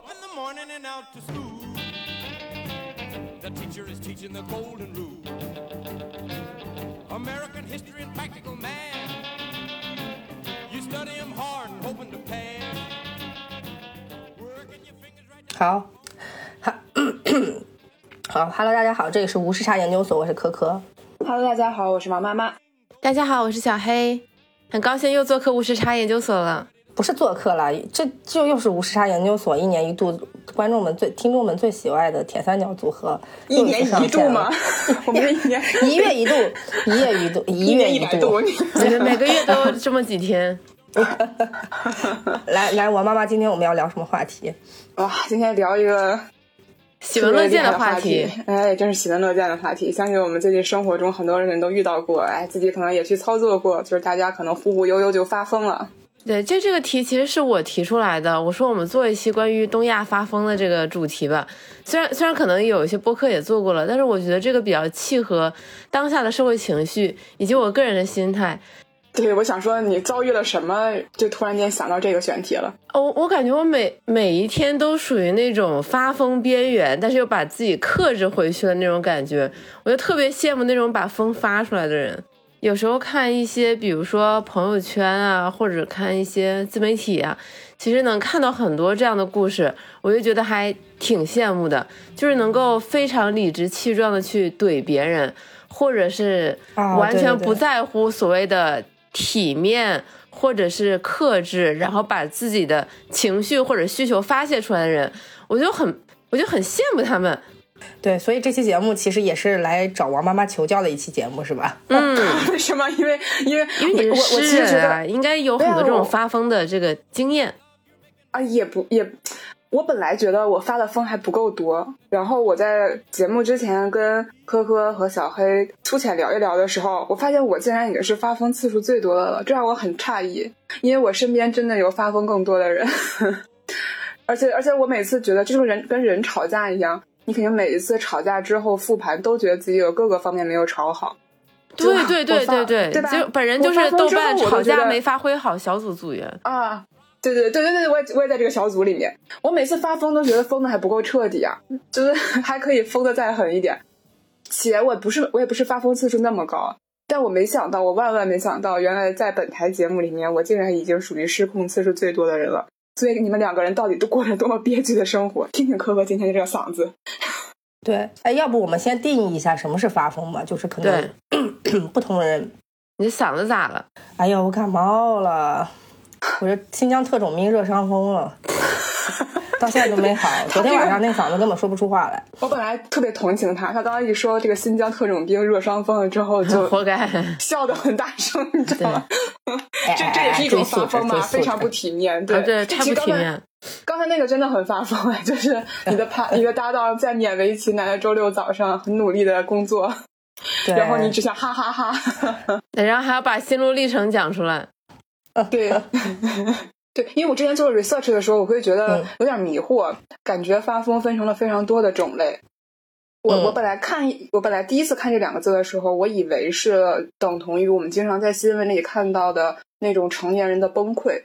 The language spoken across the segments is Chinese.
Up in the morning and out to school. The teacher is teaching the golden rule. American history and practical math. You study 'em hard and hoping to pass. Working your fingers right 好，好，好，Hello，大家好，这里是无时差研究所，我是可可。Hello，大家好，我是王妈妈。大家好，我是小黑，很高兴又做客无时差研究所了。不是做客了，这就又是无时差研究所一年一度观众们最、听众们最喜爱的铁三角组合，一年一度吗？我们一年 一月一度，一月一度，一月一百度。每每个月都这么几天。来来，王妈妈，今天我们要聊什么话题？哇，今天聊一个喜闻乐见的话题。哎，真是喜闻乐见的话题。相信我们最近生活中很多人都遇到过，哎，自己可能也去操作过，就是大家可能忽忽悠悠就发疯了。对，就这个题其实是我提出来的。我说我们做一期关于东亚发疯的这个主题吧。虽然虽然可能有一些播客也做过了，但是我觉得这个比较契合当下的社会情绪以及我个人的心态。对，我想说你遭遇了什么，就突然间想到这个选题了。哦我感觉我每每一天都属于那种发疯边缘，但是又把自己克制回去的那种感觉。我就特别羡慕那种把疯发出来的人。有时候看一些，比如说朋友圈啊，或者看一些自媒体啊，其实能看到很多这样的故事，我就觉得还挺羡慕的。就是能够非常理直气壮的去怼别人，或者是完全不在乎所谓的体面或者是克制，然后把自己的情绪或者需求发泄出来的人，我就很我就很羡慕他们。对，所以这期节目其实也是来找王妈妈求教的一期节目，是吧？嗯，为什么？因为因为因为你是诗人啊，应该有很多这种啊发疯的这个经验啊，也不也，我本来觉得我发的疯还不够多，然后我在节目之前跟科科和小黑粗浅聊一聊的时候，我发现我竟然已经是发疯次数最多的了，这让我很诧异，因为我身边真的有发疯更多的人，而且而且我每次觉得就是人跟人吵架一样。你肯定每一次吵架之后复盘，都觉得自己有各个方面没有吵好。对对对对对，对吧？就本人就是豆瓣吵架没发挥好小组组员啊。对对对对对对，我也我也在这个小组里面。我每次发疯都觉得疯的还不够彻底啊，就是 还可以疯的再狠一点。且我不是我也不是发疯次数那么高，但我没想到，我万万没想到，原来在本台节目里面，我竟然已经属于失控次数最多的人了。所以你们两个人到底都过着多么憋屈的生活？听听科科今天的这个嗓子。对，哎，要不我们先定义一下什么是发疯吧？就是可能 不同人。你嗓子咋了？哎呀，我感冒了，我这新疆特种兵热伤风了，到现在都没好。昨天晚上那嗓子根本说不出话来。我本来特别同情他，他刚刚一说这个新疆特种兵热伤风了之后，就活该，笑得很大声，你知道吗？这这也是一种发疯嘛，非常不体面。对、啊、对，太不体面。刚才那个真的很发疯哎，就是你的拍你的搭档在勉为其难的周六早上很努力的工作，然后你只想哈哈哈哈，然后还要把心路历程讲出来。啊，对。对，因为我之前做 research 的时候，我会觉得有点迷惑，嗯、感觉发疯分成了非常多的种类。我、嗯、我本来看，我本来第一次看这两个字的时候，我以为是等同于我们经常在新闻里看到的那种成年人的崩溃。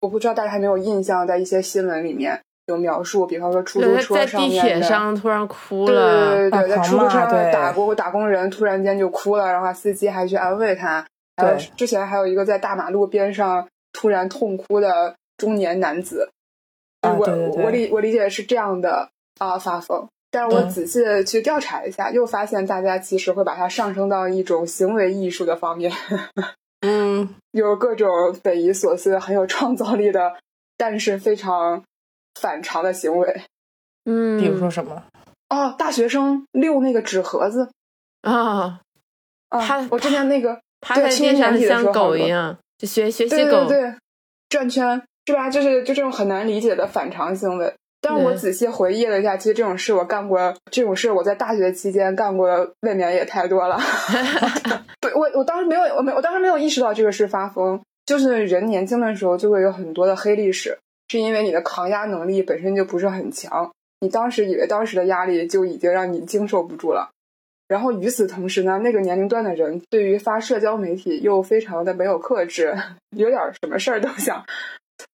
我不知道大家还没有印象，在一些新闻里面有描述，比方说出租车上面在地铁上突然哭了，对对对，在出租车上对打工打工人突然间就哭了，然后司机还去安慰他。还有之前还有一个在大马路边上。突然痛哭的中年男子，啊、我对对对我理我理解是这样的啊发疯，但是我仔细的去调查一下，嗯、又发现大家其实会把它上升到一种行为艺术的方面，嗯，有各种匪夷所思、很有创造力的，但是非常反常的行为，嗯，比如说什么？哦，大学生遛那个纸盒子。啊。啊！他我之前那个他在地上像狗一样。就学学习狗，对对对，转圈是吧？就是就这种很难理解的反常行为。但我仔细回忆了一下，其实这种事我干过，这种事我在大学期间干过的未免也太多了。对，我我当时没有，我没，我当时没有意识到这个是发疯。就是人年轻的时候就会有很多的黑历史，是因为你的抗压能力本身就不是很强，你当时以为当时的压力就已经让你经受不住了。然后与此同时呢，那个年龄段的人对于发社交媒体又非常的没有克制，有点什么事儿都想，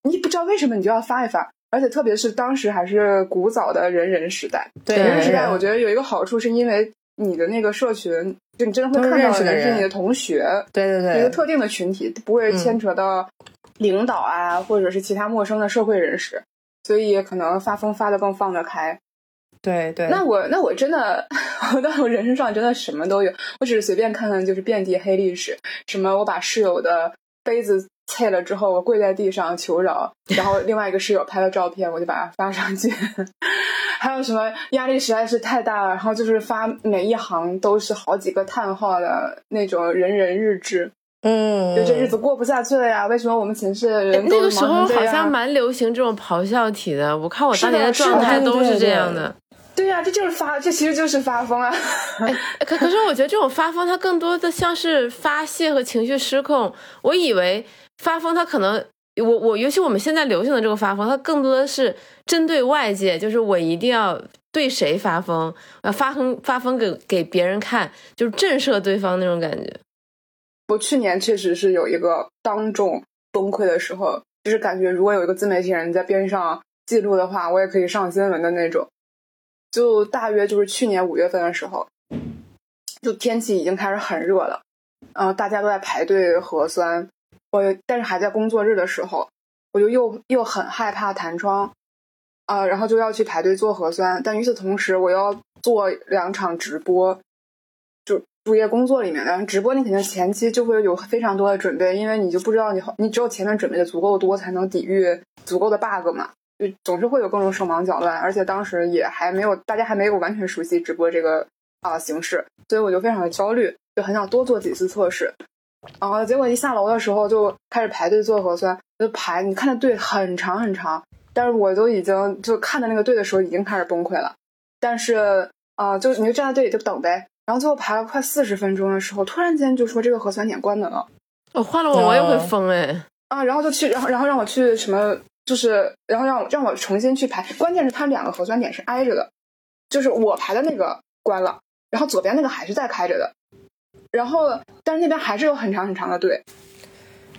你不知道为什么你就要发一发。而且特别是当时还是古早的人人时代，对人人时代，我觉得有一个好处是因为你的那个社群，就你真的会看到的是你的同学，对对对，一个特定的群体，不会牵扯到领导啊，或者是其他陌生的社会人士，所以可能发疯发的更放得开。对对。那我那我真的，我在我人生上真的什么都有，我只是随便看看就是遍地黑历史，什么我把室友的杯子碎了之后，我跪在地上求饶，然后另外一个室友拍了照片，我就把它发上去。还有什么压力实在是太大了，然后就是发每一行都是好几个叹号的那种人人日志，嗯，就这日子过不下去了呀？为什么我们寝室的人那个时候好像蛮流行这种咆哮体的，我看我当年的状态都是这样的。对呀、这就是发，这其实就是发疯啊！可可是我觉得这种发疯，它更多的像是发泄和情绪失控。我以为发疯，它可能我我尤其我们现在流行的这个发疯，它更多的是针对外界，就是我一定要对谁发疯，要发疯发疯给给别人看，就是震慑对方那种感觉。我去年确实是有一个当众崩溃的时候，就是感觉如果有一个自媒体人在边上记录的话，我也可以上新闻的那种。就大约就是去年五月份的时候，就天气已经开始很热了，嗯、大家都在排队核酸，我但是还在工作日的时候，我就又又很害怕弹窗，啊、然后就要去排队做核酸，但与此同时，我要做两场直播，就主业工作里面的。直播，你肯定前期就会有非常多的准备，因为你就不知道你你只有前面准备的足够多，才能抵御足够的 bug 嘛，总是会有各种手忙脚乱，而且当时也还没有大家还没有完全熟悉直播这个啊、形式，所以我就非常的焦虑，就很想多做几次测试。然后结果一下楼的时候就开始排队做核酸，就排，你看的队很长很长，但是我都已经就看的那个队的时候已经开始崩溃了，但是啊、就你就站在队里就等呗。然后最后排了快四十分钟的时候，突然间就说这个核酸点关门了我、换了我我也会疯哎。啊，然后就去，然后然后让我去什么，就是然后让我让我重新去排。关键是它两个核酸点是挨着的，就是我排的那个关了，然后左边那个还是在开着的，然后但是那边还是有很长很长的队，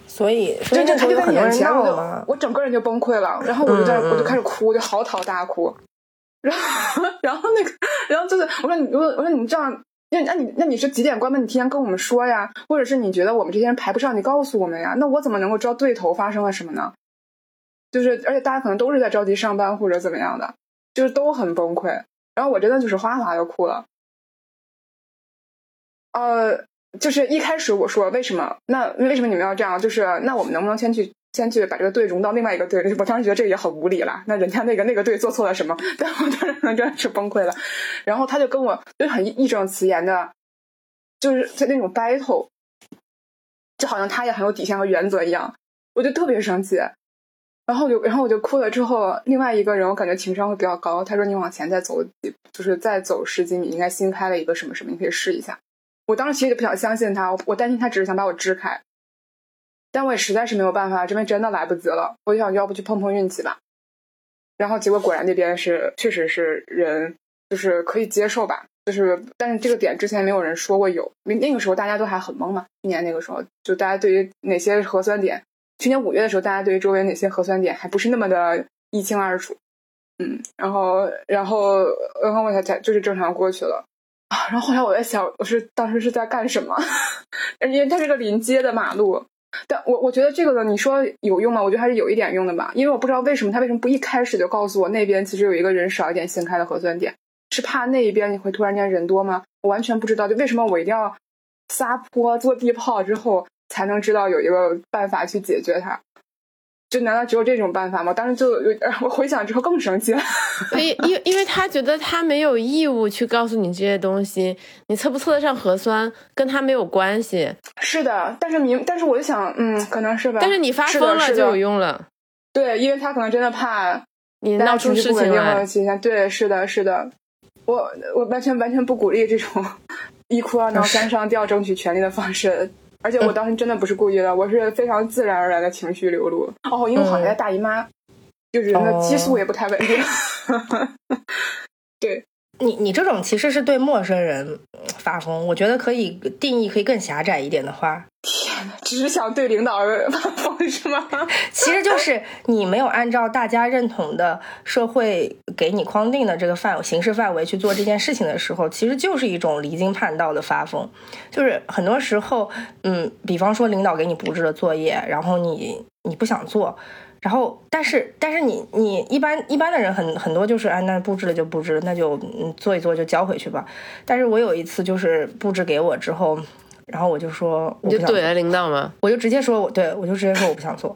所以所以就就他就在眼前，我就。我整个人就崩溃了，然后我就在、我就开始哭，就嚎啕大哭，然后 然后那个然后就是我说你我我说你这样。那那你那你是几点关门？你提前跟我们说呀，或者是你觉得我们这些人排不上，你告诉我们呀。那我怎么能够知道对头发生了什么呢？就是而且大家可能都是在着急上班或者怎么样的，就是都很崩溃。然后我真的就是哗哗的哭了。呃，就是一开始我说为什么？那为什么你们要这样？就是那我们能不能先去先去把这个队融到另外一个队？我当时觉得这个也很无理了。那人家那个那个队做错了什么？但我当时真的是崩溃了。然后他就跟我就很义正辞严的，就是在那种 battle，就好像他也很有底线和原则一样，我就特别生气。然后我就然后我就哭了。之后另外一个人我感觉情商会比较高，他说你往前再走几，就是再走十几米，应该新开了一个什么什么，你可以试一下。我当时其实就不想相信他，我我担心他只是想把我支开，但我也实在是没有办法，这边真的来不及了。我就想要不去碰碰运气吧。然后结果果然那边是确实是人，就是可以接受吧，就是但是这个点之前没有人说过有，那那个时候大家都还很懵嘛。去年那个时候，就大家对于哪些核酸点，去年五月的时候，大家对于周围哪些核酸点还不是那么的一清二楚。嗯，然后然后然后我才才就是正常过去了。啊，然后后来我在想，我是当时是在干什么？因为它是个临街的马路，但我我觉得这个呢，你说有用吗？我觉得还是有一点用的吧，因为我不知道为什么他为什么不一开始就告诉我那边其实有一个人少一点新开的核酸点，是怕那一边你会突然间人多吗？我完全不知道，就为什么我一定要撒泼做地炮之后才能知道有一个办法去解决它？就难道只有这种办法吗？当时就有点，我回想之后更生气了。因因因为他觉得他没有义务去告诉你这些东西，你测不测得上核酸跟他没有关系。是的，但是明，但是我就想，嗯，可能是吧。但是你发疯了就有用了，对，因为他可能真的怕你闹出事情对，是的，是的，我我完全完全不鼓励这种 一哭二闹三上吊争取权利的方式，而且我当时真的不是故意的，我是非常自然而然的情绪流露。哦，因为我好像在大姨妈，就是人的激素也不太稳定。对，你你这种其实是对陌生人发疯，我觉得可以定义可以更狭窄一点的话，天呐，只是想对领导 发疯是吗？其实就是你没有按照大家认同的社会给你框定的这个范形式范围去做这件事情的时候，其实就是一种离经叛道的发疯。就是很多时候，嗯，比方说领导给你布置的作业，然后你你不想做。然后，但是，但是你你一般一般的人很很多就是，哎，那布置了就布置了，那就嗯做一做就交回去吧。但是我有一次就是布置给我之后，然后我就说我不想，你就怼了领导吗？我就直接说我对我就直接说我不想做。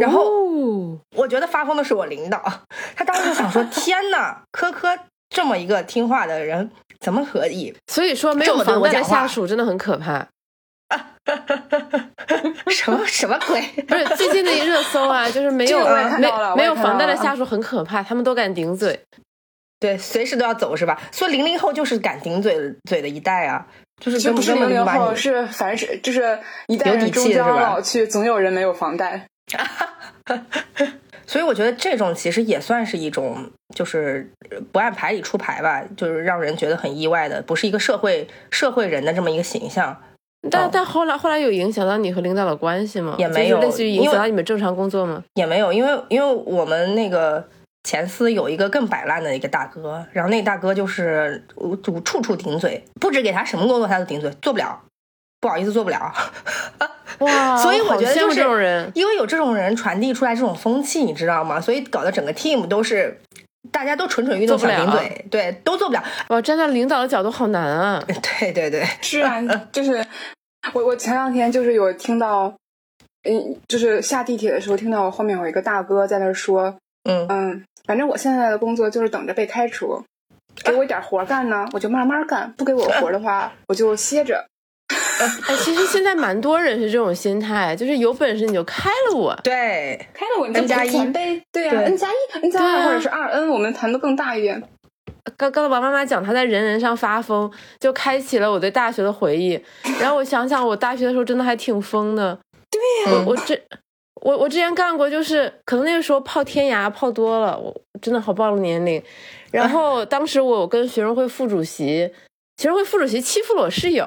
然后我觉得发疯的是我领导，他当时就想说：天呐，科科这么一个听话的人，怎么可以？所以说没有房贷的下属真的很可怕。什么什么鬼？不是最近的一热搜啊，就是没有没没有房贷的下属很可怕，他们都敢顶嘴。对，随时都要走是吧？所以零零后就是敢顶嘴嘴的一代啊，就是不是零零后，是凡是就是一代人终将老去，总有人没有房贷。所以我觉得这种其实也算是一种，就是呃不按牌理出牌吧，就是让人觉得很意外的，不是一个社会社会人的这么一个形象。但、哦但后来后来有影响到你和领导的关系吗？也没有类似于影响到你们正常工作吗？也没有，因为因为我们那个前司有一个更摆烂的一个大哥，然后那大哥就是呃处处处顶嘴，不止给他什么工作他都顶嘴，做不了，不好意思做不了。哇，所以我觉得就是这种人。因为有这种人传递出来这种风气，你知道吗？所以搞得整个 team 都是大家都蠢蠢欲动想顶嘴，对，都做不了。哇，站在领导的角度好难啊！对对对，是啊，就是我我前两天就是有听到，嗯，就是下地铁的时候听到我后面有一个大哥在那说，嗯嗯，反正我现在的工作就是等着被开除，给我一点活干呢，我就慢慢干；不给我活的话，我就歇着。哎，其实现在蛮多人是这种心态，就是有本事你就开了我。对，开了我你就 N 加一谈呗，对呀、对 n 加一，N 加对啊二或者是二 N，我们谈的更大一点。刚刚才王妈妈讲她在人人上发疯，就开启了我对大学的回忆。然后我想想，我大学的时候真的还挺疯的。对呀、我我这我我之前干过，就是可能那个时候泡天涯泡多了，我真的好暴露年龄。然后 当时我跟学生会副主席，学生会副主席欺负了我室友，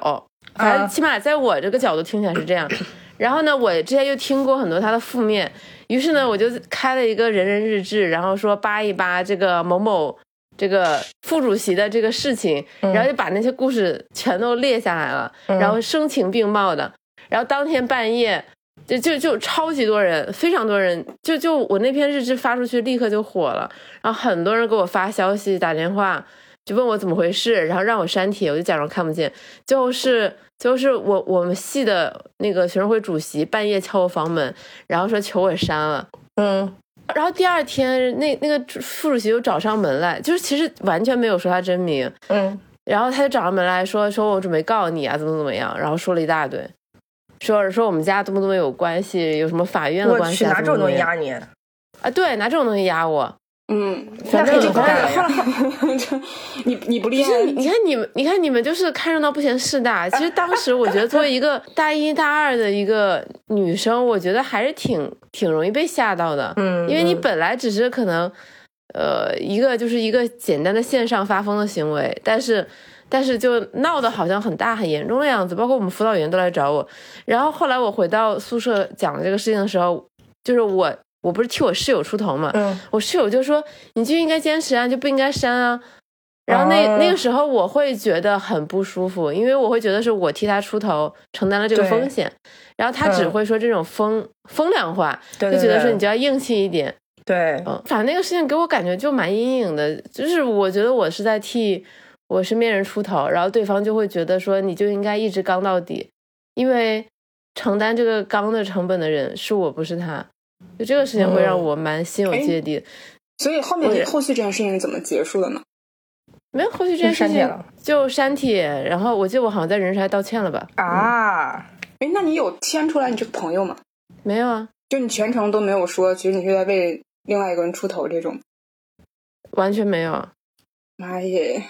反正啊起码在我这个角度听起来是这样。然后呢，我之前又听过很多他的负面，于是呢，我就开了一个人人日志，然后说扒一扒这个某某这个副主席的这个事情，然后就把那些故事全都列下来了，然后声情并茂的，然后当天半夜。就就就超级多人，非常多人，就就我那篇日志发出去，立刻就火了，然后很多人给我发消息、打电话，就问我怎么回事，然后让我删帖，我就假装看不见。最后是最后是我我们系的那个学生会主席半夜敲我房门，然后说求我删了。嗯然后第二天，那那个副主席又找上门来，就是其实完全没有说他真名，嗯，然后他就找上门来说说我准备告你啊，怎么怎么样，然后说了一大堆，说说我们家多么多么有关系，有什么法院的关系啊，拿这种东西压你，啊，对，拿这种东西压我。嗯，反正那可以不干了呀。你你不厉害，你看你们，你看你们就是看热闹不嫌事大。其实当时我觉得，作为一个大一大二的一个女生，我觉得还是挺挺容易被吓到的。嗯因为你嗯本来只是可能，呃，一个就是一个简单的线上发疯的行为，但是但是就闹得好像很大很严重的样子。包括我们辅导员都来找我，然后后来我回到宿舍讲这个事情的时候，就是我我不是替我室友出头嘛，嗯我室友就说你就应该坚持啊，就不应该删啊。然后那、哦那个时候我会觉得很不舒服，因为我会觉得是我替他出头，承担了这个风险，然后他只嗯会说这种风、风凉话，就觉得说你就要硬气一点。对，嗯，反正那个事情给我感觉就蛮阴影的，就是我觉得我是在替我身边人出头，然后对方就会觉得说你就应该一直刚到底，因为承担这个刚的成本的人是我，不是他。就这个事情会让嗯我蛮心有哎芥蒂的。所以后面后续这件事情是怎么结束的呢？没有后续这件事情就删帖，然后我记得我好像在人事还道歉了吧？啊，哎，那你有牵出来你这个朋友吗？没有啊，就你全程都没有说，其实你是在为另外一个人出头这种。完全没有。妈耶，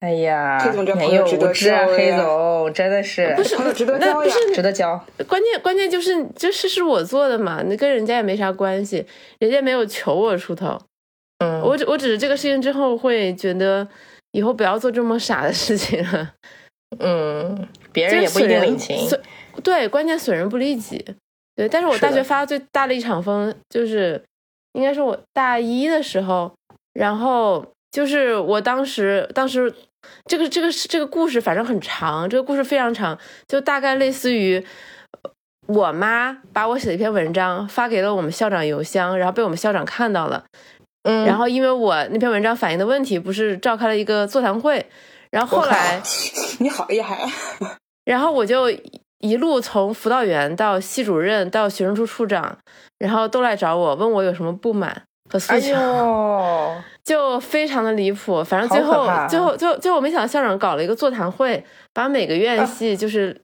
哎呀，黑总这朋友值得无知啊，黑总真的是不是值得那交呀不是值得交。关键关键就是这事是我做的嘛，那跟人家也没啥关系，人家没有求我出头。嗯，我只我只是这个事情之后会觉得以后不要做这么傻的事情了。嗯，别人也不一定领情。对，关键损人不利己。对，但是我大学发最大的一场疯，就是应该是我大一的时候，然后就是我当时当时这个这个是这个故事反正很长，这个故事非常长，就大概类似于。呃我妈把我写的一篇文章发给了我们校长邮箱，然后被我们校长看到了。嗯，然后因为我那篇文章反映的问题，不是召开了一个座谈会，然后后来，你好厉害啊！然后我就一路从辅导员到系主任到学生处处长，然后都来找我，问我有什么不满和诉哎求，呦，就非常的离谱。反正最后最后最后最后我没想到校长搞了一个座谈会，把每个院系就是、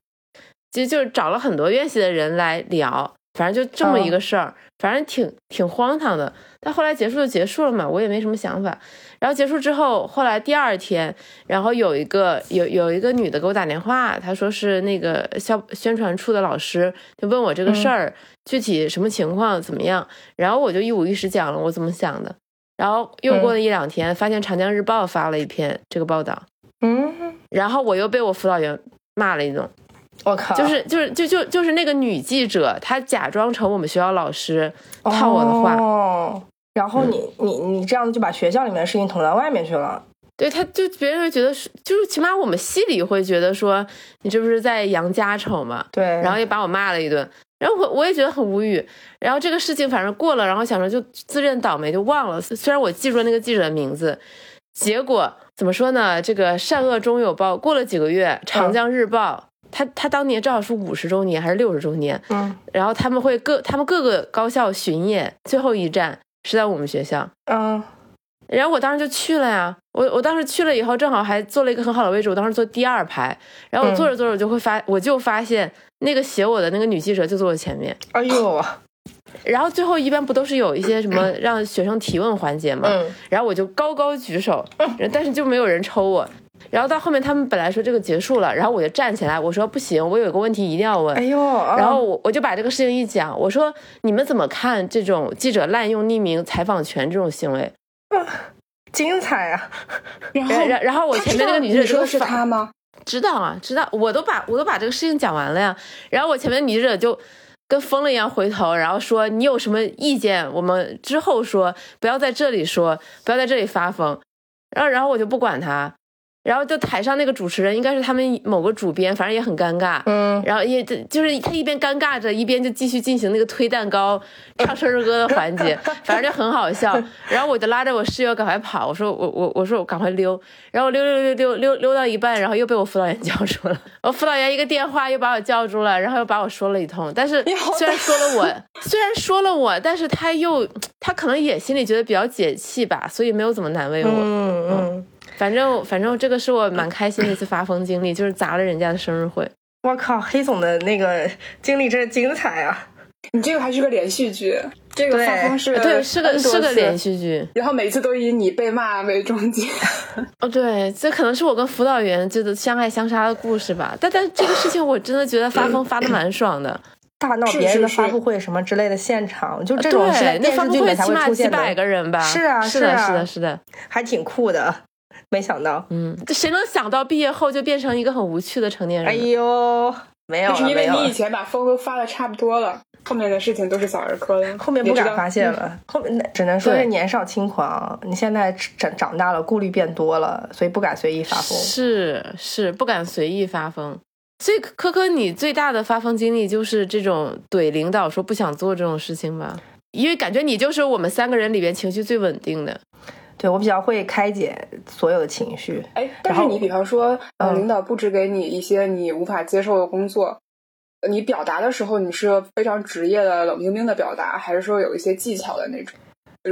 其实就是找了很多院系的人来聊，反正就这么一个事儿，反正挺挺荒唐的。但后来结束就结束了嘛，我也没什么想法。然后结束之后，后来第二天，然后有一个有有一个女的给我打电话，她说是那个校宣传处的老师，就问我这个事儿、具体什么情况怎么样，然后我就一五一十讲了我怎么想的。然后又过了一两天，发现长江日报发了一篇这个报道，嗯，然后我又被我辅导员骂了一顿，我靠，就是就是就就就是那个女记者，她假装成我们学校老师套我的话，哦，然后你、你你这样子就把学校里面的事情捅到外面去了。对，他就别人会觉得是，就是起码我们系里会觉得说你这不是在扬家丑嘛，对，然后也把我骂了一顿，然后我我也觉得很无语，然后这个事情反正过了，然后想着就自认倒霉就忘了，虽然我记住了那个记者的名字，结果怎么说呢？这个善恶终有报，过了几个月，长江日报。他他当年正好是五十周年还是六十周年，嗯。然后他们会各他们各个高校巡演，最后一站是在我们学校，嗯。然后我当时就去了呀，我我当时去了以后，正好还坐了一个很好的位置，我当时坐第二排，然后我坐着坐着我就会发，我就发现那个写我的那个女记者就坐我前面，哎呦，然后最后一般不都是有一些什么让学生提问环节嘛，嗯。然后我就高高举手，但是就没有人抽我。然后到后面他们本来说这个结束了，然后我就站起来，我说不行，我有个问题一定要问哎。呦，然后我我就把这个事情一讲，我说你们怎么看这种记者滥用匿名采访权这种行为？精彩啊！然后然后我前面那个女记者说的是他吗？知道啊，知道，我都把我都把这个事情讲完了呀。然后我前面女记者就跟疯了一样回头，然后说你有什么意见，我们之后说，不要在这里说，不要在这里发疯。然后然后我就不管他，然后就台上那个主持人应该是他们某个主编，反正也很尴尬。嗯，然后也就是他一边尴尬着，一边就继续进行那个推蛋糕、唱生日歌的环节，反正就很好笑。然后我就拉着我室友赶快跑，我说我我我说我赶快溜，然后溜溜溜溜溜溜到一半，然后又被我辅导员叫住了。我辅导员一个电话又把我叫住了，然后又把我说了一通。但是 虽然说了我，虽然说了我，但是他又他可能也心里觉得比较解气吧，所以没有怎么难为我。嗯嗯，反正反正这个是我蛮开心的一次发疯经历，就是砸了人家的生日会。我靠，黑总的那个经历真是精彩啊！你这个还是个连续剧，这个发疯是对，是个是个连，续剧。然后每次都以你被骂为终结。哦，对，这可能是我跟辅导员这个相爱相杀的故事吧。但但这个事情我真的觉得发疯 发的蛮爽的。大闹是别人的是是发布会什么之类的现场，就这种是在对，那电发布会视剧里才起码几会出现的，百个人吧？是啊是的，是啊是的，是的。还挺酷的。没想到，嗯，这谁能想到毕业后就变成一个很无趣的成年人哎呢？呦，没有是因没有了。为你以前把风都发的差不多了，后面的事情都是小儿科了。后面不敢发现了，后面那只能说是对年少轻狂。你现在长长大了，顾虑变多了，所以不敢随意发疯。是是，不敢随意发疯。所以科科，你最大的发疯经历就是这种怼领导说不想做这种事情吧？因为感觉你就是我们三个人里边情绪最稳定的。对我比较会开解所有的情绪。哎，但是你比方说，呃，嗯领导布置给你一些你无法接受的工作，呃你表达的时候，你是非常职业的、冷冰冰的表达，还是说有一些技巧的那种？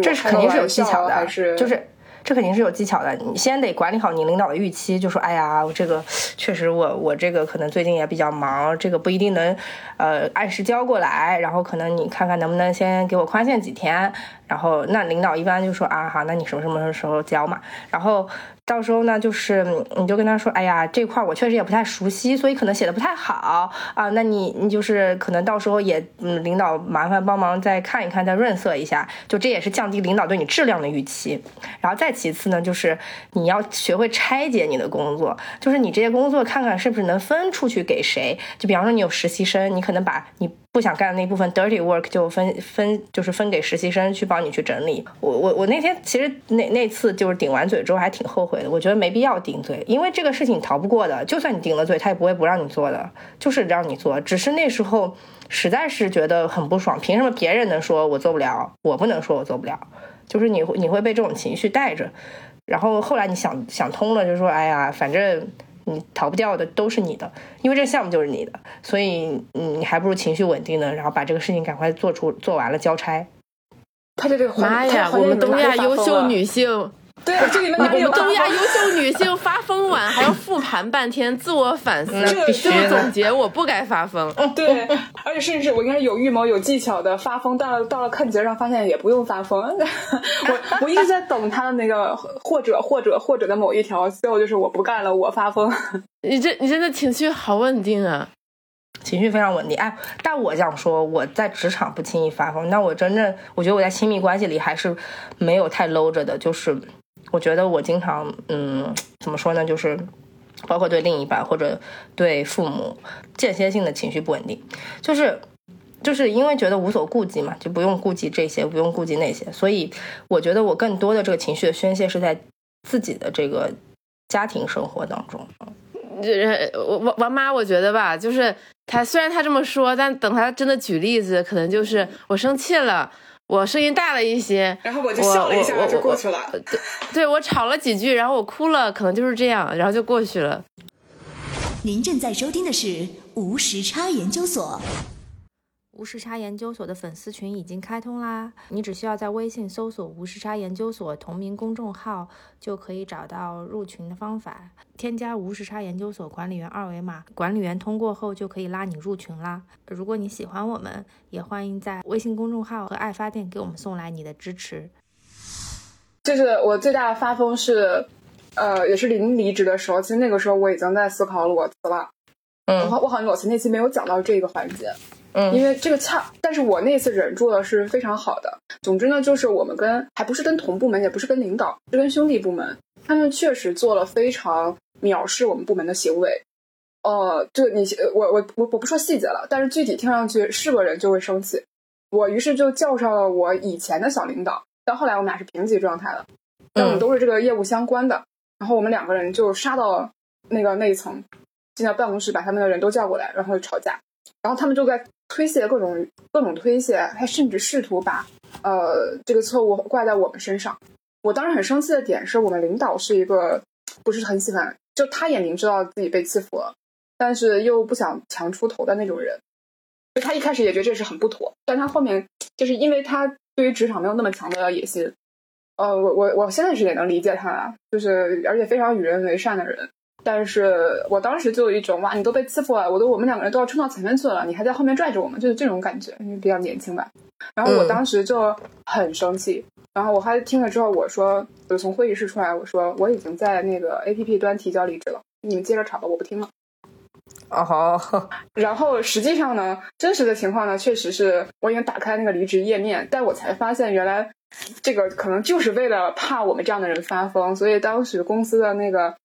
这是肯定是有技巧的，还是就是这肯定是有技巧的。你先得管理好你领导的预期，就说哎呀，我这个确实我我这个可能最近也比较忙，这个不一定能呃按时交过来，然后可能你看看能不能先给我宽限几天，然后那领导一般就说啊好，那你什么什么时候交嘛？然后到时候呢，就是你就跟他说，哎呀，这块我确实也不太熟悉，所以可能写的不太好啊。那你你就是可能到时候也嗯，领导麻烦帮忙再看一看，再润色一下，就这也是降低领导对你质量的预期。然后再其次呢，就是你要学会拆解你的工作，就是你这些工作看看是不是能分出去给谁。就比方说你有实习生，你可能把你不想干的那部分 dirty work 就分分就是分给实习生去帮你去整理。我我我那天其实那那次就是顶完嘴之后还挺后悔的，我觉得没必要顶嘴，因为这个事情逃不过的，就算你顶了嘴，他也不会不让你做的，就是让你做。只是那时候实在是觉得很不爽，凭什么别人能说我做不了，我不能说我做不了？就是你会你会被这种情绪带着，然后后来你想想通了，就说哎呀，反正你逃不掉的都是你的，因为这项目就是你的，所以你还不如情绪稳定呢，然后把这个事情赶快做出做完了交差。他在这个环妈呀，我们东亚优秀，女性，对，这里面哪我们里有东亚 优秀女性发疯晚还要复盘半天，自我反思，这个必须最后总结我不该发疯。对，而且甚至我应该是有预谋、有技巧的发疯，到了到了看节上发现也不用发疯。我我一直在等他的那个或者或者或者的某一条，最后就是我不干了，我发疯。你这你真的情绪好稳定啊！情绪非常稳定。哎，但我想说，我在职场不轻易发疯，那我真正，我觉得我在亲密关系里还是没有太搂着的。就是我觉得我经常，嗯，怎么说呢？就是包括对另一半或者对父母，间歇性的情绪不稳定，就是。就是因为觉得无所顾忌嘛，就不用顾及这些，不用顾及那些，所以我觉得我更多的这个情绪的宣泄是在自己的这个家庭生活当中。这我王王妈，我觉得吧，就是他虽然他这么说，但等他真的举例子，可能就是我生气了，我声音大了一些，然后我就笑了一下我我就过去了。对对我吵了几句，然后我哭了，可能就是这样，然后就过去了。您正在收听的是无时差研究所。无时差研究所的粉丝群已经开通啦！你只需要在微信搜索“无时差研究所”同名公众号，就可以找到入群的方法。添加无时差研究所管理员二维码，管理员通过后就可以拉你入群啦。如果你喜欢我们，也欢迎在微信公众号和爱发电给我们送来你的支持。就是我最大的发疯是，呃，也是临离职的时候，其实那个时候我已经在思考裸辞了。我嗯好我好像裸辞那期没有讲到这个环节。嗯因为这个恰，但是我那次忍住了是非常好的。总之呢，就是我们跟还不是跟同部门，也不是跟领导，是跟兄弟部门，他们确实做了非常藐视我们部门的行为。呃，这你我我我我不说细节了，但是具体听上去是个人就会生气。我于是就叫上了我以前的小领导，到后来我们俩是平级状态了，但我们都是这个业务相关的。然后我们两个人就杀到那个那一层，进到办公室，把他们的人都叫过来，然后就吵架。然后他们就在推卸各种各种推卸，他甚至试图把呃这个错误怪在我们身上。我当时很生气的点是我们领导是一个不是很喜欢，就他也明知道自己被欺负了，但是又不想强出头的那种人。就他一开始也觉得这是很不妥，但他后面就是因为他对于职场没有那么强的野心，呃，我我我现在是也能理解他了，就是而且非常与人为善的人。但是我当时就有一种哇，你都被欺负了，我都我们两个人都要冲到前面去了，你还在后面拽着我们，就是这种感觉，因为比较年轻吧。然后我当时就很生气，然后我还听了之后，我说，我从会议室出来，我说我已经在那个 A P P 端提交离职了，你们接着吵吧，我不听了。哦，然后实际上呢，真实的情况呢，确实是我已经打开那个离职页面，但我才发现原来这个可能就是为了怕我们这样的人发疯，所以当时公司的那个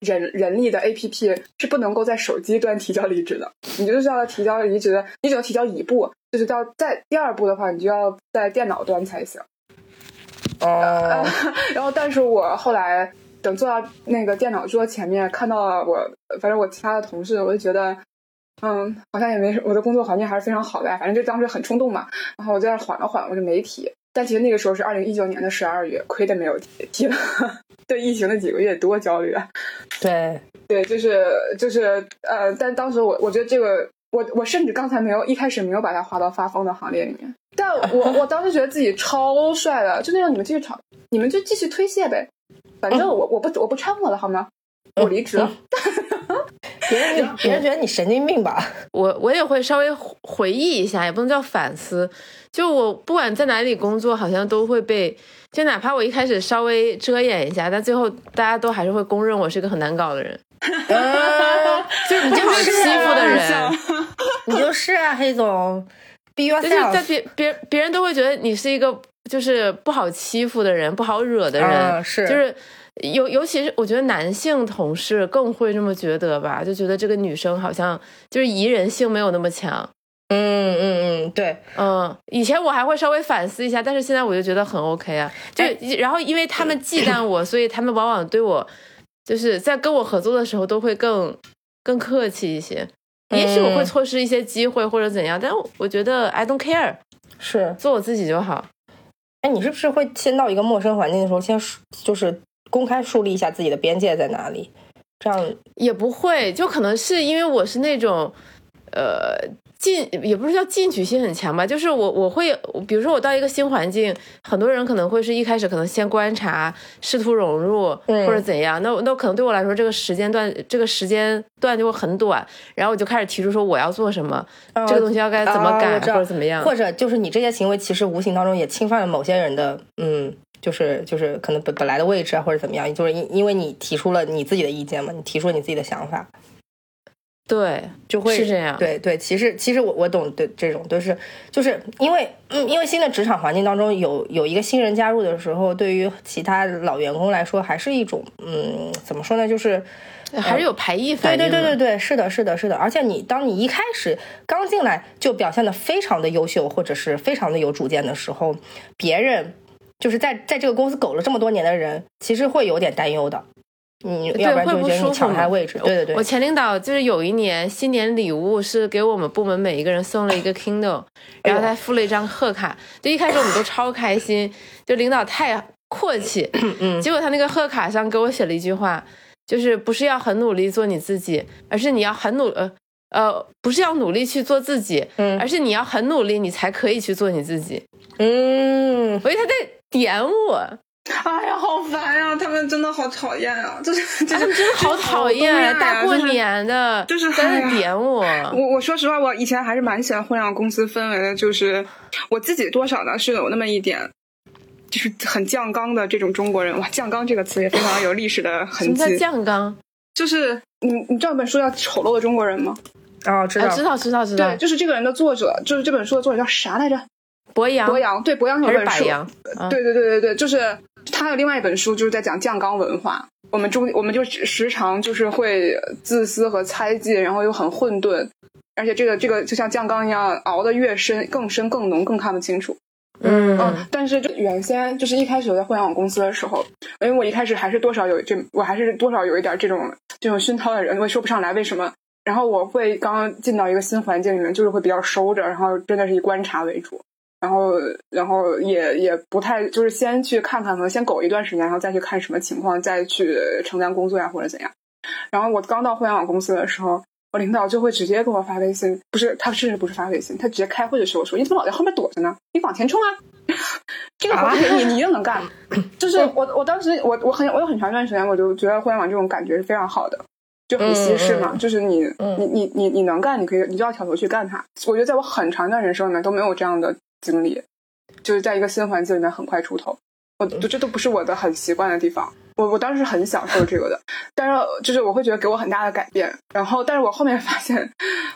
人人力的 APP 是不能够在手机端提交离职的，你就是要提交离职，你只能提交一步，就是到在第二步的话，你就要在电脑端才行。哦，然后，但是我后来等坐到那个电脑桌前面，看到了我，反正我其他的同事，我就觉得，嗯，好像也没我的工作环境还是非常好的，反正就当时很冲动嘛。然后我在那缓了缓，我就没提。但其实那个时候是二零一九年的十二月，亏的没有提，提了。对疫情那几个月多焦虑啊！对，对，就是就是呃，但当时我我觉得这个，我我甚至刚才没有一开始没有把它划到发疯的行列里面，但我我当时觉得自己超帅的，就那样你们继续吵，你们就继续推卸呗，反正我我不我不掺和了好吗？我离职了。别人别人觉得你神经病吧？我我也会稍微回回忆一下，也不能叫反思。就我不管在哪里工作，好像都会被，就哪怕我一开始稍微遮掩一下，但最后大家都还是会公认我是一个很难搞的人，呃，就是不好欺负的人。你就是啊，黑总，be 就是。别别别人都会觉得你是一个就是不好欺负的人，不好惹的人，嗯是就是尤尤其是我觉得男性同事更会这么觉得吧，就觉得这个女生好像就是宜人性没有那么强。嗯嗯嗯，对，嗯，以前我还会稍微反思一下，但是现在我就觉得很 OK 啊。就哎然后因为他们忌惮我，所以他们往往对我就是在跟我合作的时候都会更更客气一些。也许我会嗯错失一些机会或者怎样，但我觉得 I don't care，是。做我自己就好。哎，你是不是会先到一个陌生环境的时候，先树就是公开树立一下自己的边界在哪里？这样，也不会，就可能是因为我是那种，呃，进也不是叫进取心很强吧，就是我我会，比如说我到一个新环境，很多人可能会是一开始可能先观察，试图融入嗯。或者怎样，那那可能对我来说这个时间段这个时间段就会很短，然后我就开始提出说我要做什么，这个东西要该怎么改、或者怎么样，或者就是你这些行为，其实无形当中也侵犯了某些人的，嗯，就是就是可能本本来的位置啊，或者怎么样，就是因因为你提出了你自己的意见嘛，你提出了你自己的想法，对，就会是这样对对，其实其实我我懂对这种，就是就是因为嗯，因为新的职场环境当中有有一个新人加入的时候，对于其他老员工来说，还是一种嗯，怎么说呢，就是。还是有排异反对应对。对对对对，是的，是的，是的。而且你当你一开始刚进来就表现的非常的优秀，或者是非常的有主见的时候，别人就是在在这个公司苟了这么多年的人，其实会有点担忧的。你要不然就觉得你会不舒服嘛抢他位置。对对对我，前领导就是有一年新年礼物是给我们部门每一个人送了一个 Kindle，然后他附了一张贺卡。就一开始我们都超开心，就领导太阔气。嗯结果他那个贺卡上给我写了一句话，就是不是要很努力做你自己，而是你要很努呃呃不是要努力去做自己，嗯而是你要很努力，你才可以去做你自己。嗯，我以为他在点我，哎呀，好烦呀！他们真的好讨厌啊！就是就是他们真的好讨厌，啊大过。年的就是在点我。我我说实话，我以前还是蛮喜欢互联网公司氛围的，就是我自己多少呢是有那么一点，就是很酱缸的这种中国人。哇，酱缸这个词也非常有历史的痕迹什痕么叫迹。酱缸？就是你你知道有本书叫《丑陋的中国人》吗？哦，知啊，道知道知道知道对，，就是这个人的作者，就是这本书的作者叫啥来着？博洋，博洋。对，博洋有本书。对对对对对，就是他有另外一本书，就是在讲酱缸文化。我们中我们就时常就是会自私和猜忌，然后又很混沌，而且这个这个就像酱缸一样，熬得越深、更深、更浓、更看不清楚。嗯嗯，但是就原先就是一开始我在互联网公司的时候，因为我一开始还是多少有这，我还是多少有一点这种这种熏陶的人，我也说不上来为什么。然后我会刚刚进到一个新环境里面，就是会比较收着，然后真的是以观察为主，然后然后也也不太就是先去看看，可能先苟一段时间，然后再去看什么情况，再去承担工作呀或者怎样。然后我刚到互联网公司的时候，我领导就会直接给我发微信，不是他甚至不是发微信，他直接开会的时候说：“你怎么老在后面躲着呢？你往前冲啊！这个活儿你你一定能干。”就是我我当时我我很我有很长一段时间，我就觉得互联网这种感觉是非常好的。就很稀释嘛，就是你、嗯你你你你能干，你可以你就要挑头去干它。我觉得在我很长一段人生里面都没有这样的经历，就是在一个新环境里面很快出头。我就这都不是我的很习惯的地方。我我当时很享受这个的，但是就是我会觉得给我很大的改变。然后，但是我后面发现，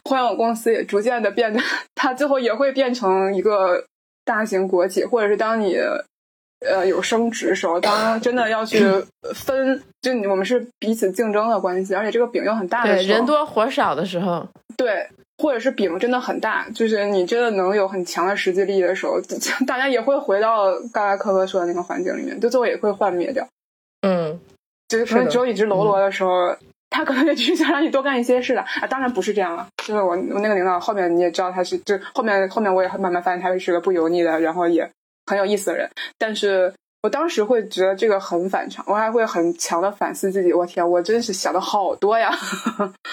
互联网公司也逐渐的变得，它最后也会变成一个大型国企，或者是当你呃有升职的时候，当 真的要去 分，就你我们是彼此竞争的关系，而且这个饼又很大的对，时候，人多活少的时候，对，或者是饼真的很大，就是你真的能有很强的实际利益的时候，大家也会回到刚才科科说的那个环境里面，就最后也会幻灭掉。嗯就是可能只有一只喽啰的时候，他可能也只是想让你多干一些事的啊。当然不是这样了，就是我我那个领导后面你也知道他是，就后面后面我也慢慢发现他是个不油腻的，然后也很有意思的人。但是我当时会觉得这个很反常，我还会很强的反思自己。我天，我真是想的好多呀。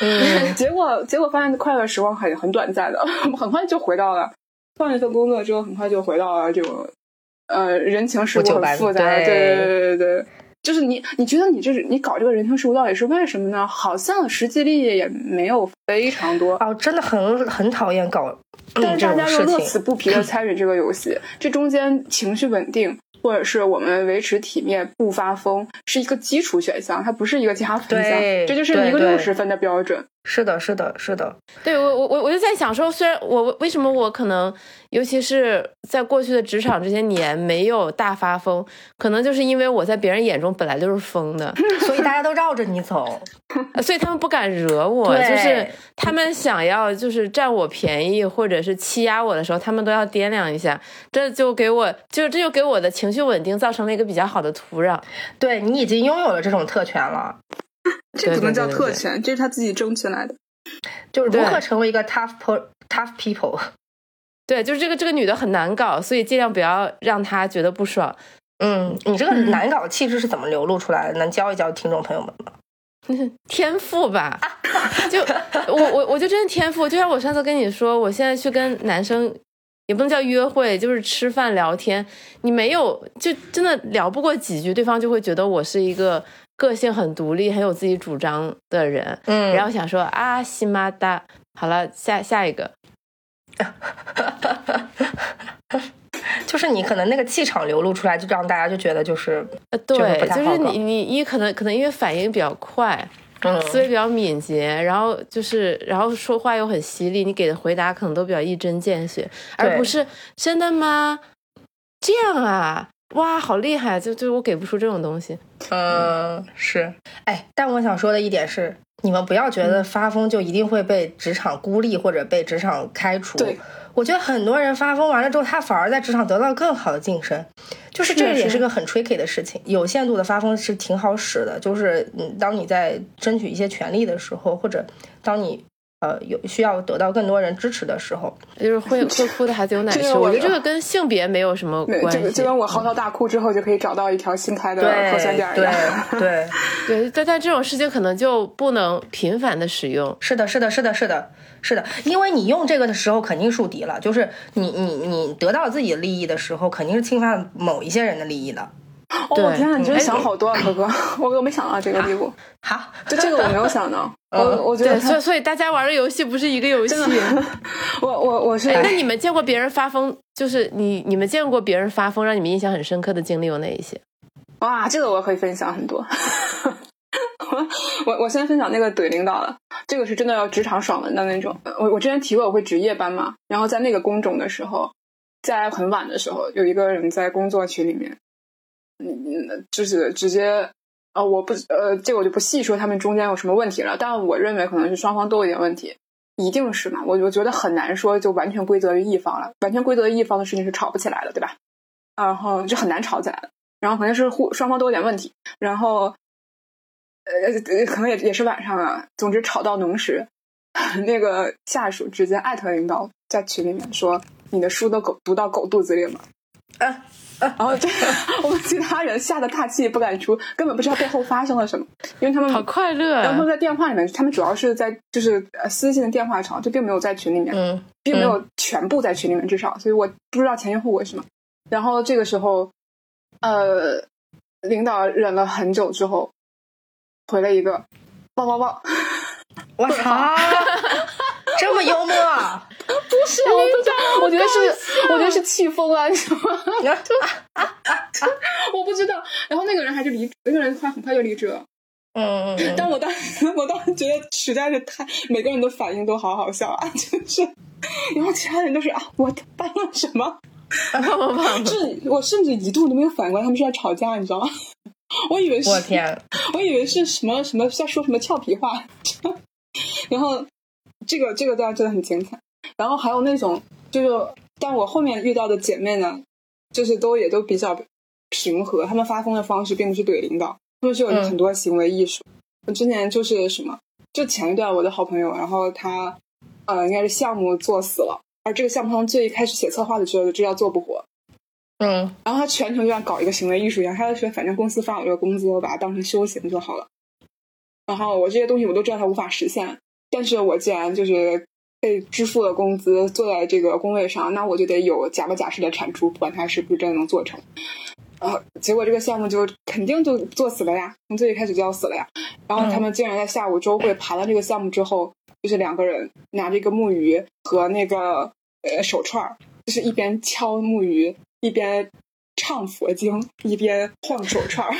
嗯 结果结果发现快乐时光很很短暂的，很快就回到了换了一份工作之后，很快就回到了这种呃人情世故很复杂，对对对对对对。就是你你觉得你这是你搞这个人情世故到底是为什么呢？好像实际利益也没有非常多，哦，真的很很讨厌搞但是大家又乐此。不疲的参与这个游戏，这中间情绪稳定，或者是我们维持体面不发疯，是一个基础选项，它不是一个加分项对，这就是一个六十分的标准。是的，是的，是的，对我我我我就在想说，虽然我为什么我可能，尤其是在过去的职场这些年没有大发疯，可能就是因为我在别人眼中本来就是疯的，所以大家都绕着你走。呃所以他们不敢惹我，就是他们想要就是占我便宜或者是欺压我的时候，他们都要掂量一下，这就给我就这就给我的情绪稳定造成了一个比较好的土壤。对你已经拥有了这种特权了，这不能叫对对对对特权，这是他自己争取来的。就是如何成为一个 tough po tough people。对，就是这个这个女的很难搞，所以尽量不要让她觉得不爽。嗯，你这个难搞气质是怎么流露出来的？能教一教听众朋友们吗？天赋吧，就我我我就真的天赋，就像我上次跟你说，我现在去跟男生也不能叫约会，就是吃饭聊天，你没有就真的聊不过几句，对方就会觉得我是一个个性很独立、很有自己主张的人，嗯。然后想说啊西妈哒，好了，下下一个，就是你可能那个气场流露出来，就让大家就觉得就是呃，对，就是你你一可能可能因为反应比较快，嗯思维比较敏捷，然后就是然后说话又很犀利，你给的回答可能都比较一针见血，而不是真的吗？这样啊，哇，好厉害！就就我给不出这种东西。嗯是哎，但我想说的一点是，你们不要觉得发疯就一定会被职场孤立或者被职场开除。对，我觉得很多人发疯完了之后，他反而在职场得到更好的晋升，就是这个也是个很 tricky 的事情。有限度的发疯是挺好使的，就是嗯，当你在争取一些权利的时候，或者当你呃有需要得到更多人支持的时候，就是会会哭的孩子有 奶吃，这个我我觉得这个跟性别没有什么，关系这个就。跟我嚎啕大哭之后就可以找到一条新开的对核酸点儿一对样。对，对，但但这种事情可能就不能频繁的使用。是的，是的，是的，是的，是的，因为你用这个的时候肯定树敌了，就是你你你得到自己的利益的时候，肯定是侵犯某一些人的利益的。哦，我天啊，你真的哎想好多啊，哥哥，我我没想到这个地步，好，就这个我没有想到，嗯我我觉得对，所以，所以大家玩的游戏不是一个游戏。我我我是哎，那你们见过别人发疯？就是你你们见过别人发疯让你们印象很深刻的经历有哪一些？哇，这个我可以分享很多。我我先分享那个怼领导的，这个是真的要职场爽文的那种。我我之前提过我会值夜班嘛，然后在那个工种的时候，在很晚的时候，有一个人在工作群里面，嗯嗯，就是直接。呃，我不，呃，这个我就不细说他们中间有什么问题了，但我认为可能是双方都有点问题，一定是嘛，我我觉得很难说就完全归责于一方了，完全归责于一方的事情是吵不起来的，对吧？然后就很难吵起来了，然后肯定是互双方都有点问题，然后呃呃可能也也是晚上啊，总之吵到浓时，那个下属直接艾特领导在群里面说你的书都狗读到狗肚子里了。啊 然后这 我们其他人吓得大气也不敢出，根本不知道背后发生了什么，因为他们好快乐啊然后！在电话里面，他们主要是在就是呃私信的电话吵，就并没有在群里面，嗯并没有全部在群里面，至少，所以我不知道前因后果是什么。然后这个时候，呃，领导忍了很久之后，回了一个抱抱抱。我操，这么幽默，不是，我不知道，我觉得是，我觉得是气疯了，你知道吗？我不知道。然后那个人还是离，那个人他很快就离职了。嗯嗯嗯，但我当时，我当时觉得实在是太，每个人的反应都好好笑啊，就是，然后其他人都是啊，我办了什么？棒棒棒！是我甚至一度都没有反应过来他们是在吵架，你知道吗？我以为是，我天，我以为是什么什么在说什么俏皮话，然后这个这个段真的很精彩。然后还有那种就是，但我后面遇到的姐妹呢，就是都也都比较平和，她们发疯的方式并不是怼领导，她们是有嗯很多行为艺术。我之前就是什么，就前一段我的好朋友，然后他呃应该是项目做死了，而这个项目他们最一开始写策划的时候就知道做不活，嗯然后他全程就像搞一个行为艺术一样，他就说反正公司发我这个工资，我把它当成修行就好了。然后我这些东西我都知道它无法实现，但是我既然就是被支付了工资，坐在这个工位上，那我就得有假模假式的产出，不管它是不是真的能做成。然后结果这个项目就肯定就做死了呀，从最一开始就要死了呀。然后他们竟然在下午周会盘了这个项目之后，就是两个人拿着一个木鱼和那个呃手串儿，就是一边敲木鱼一边唱佛经，一边晃手串儿。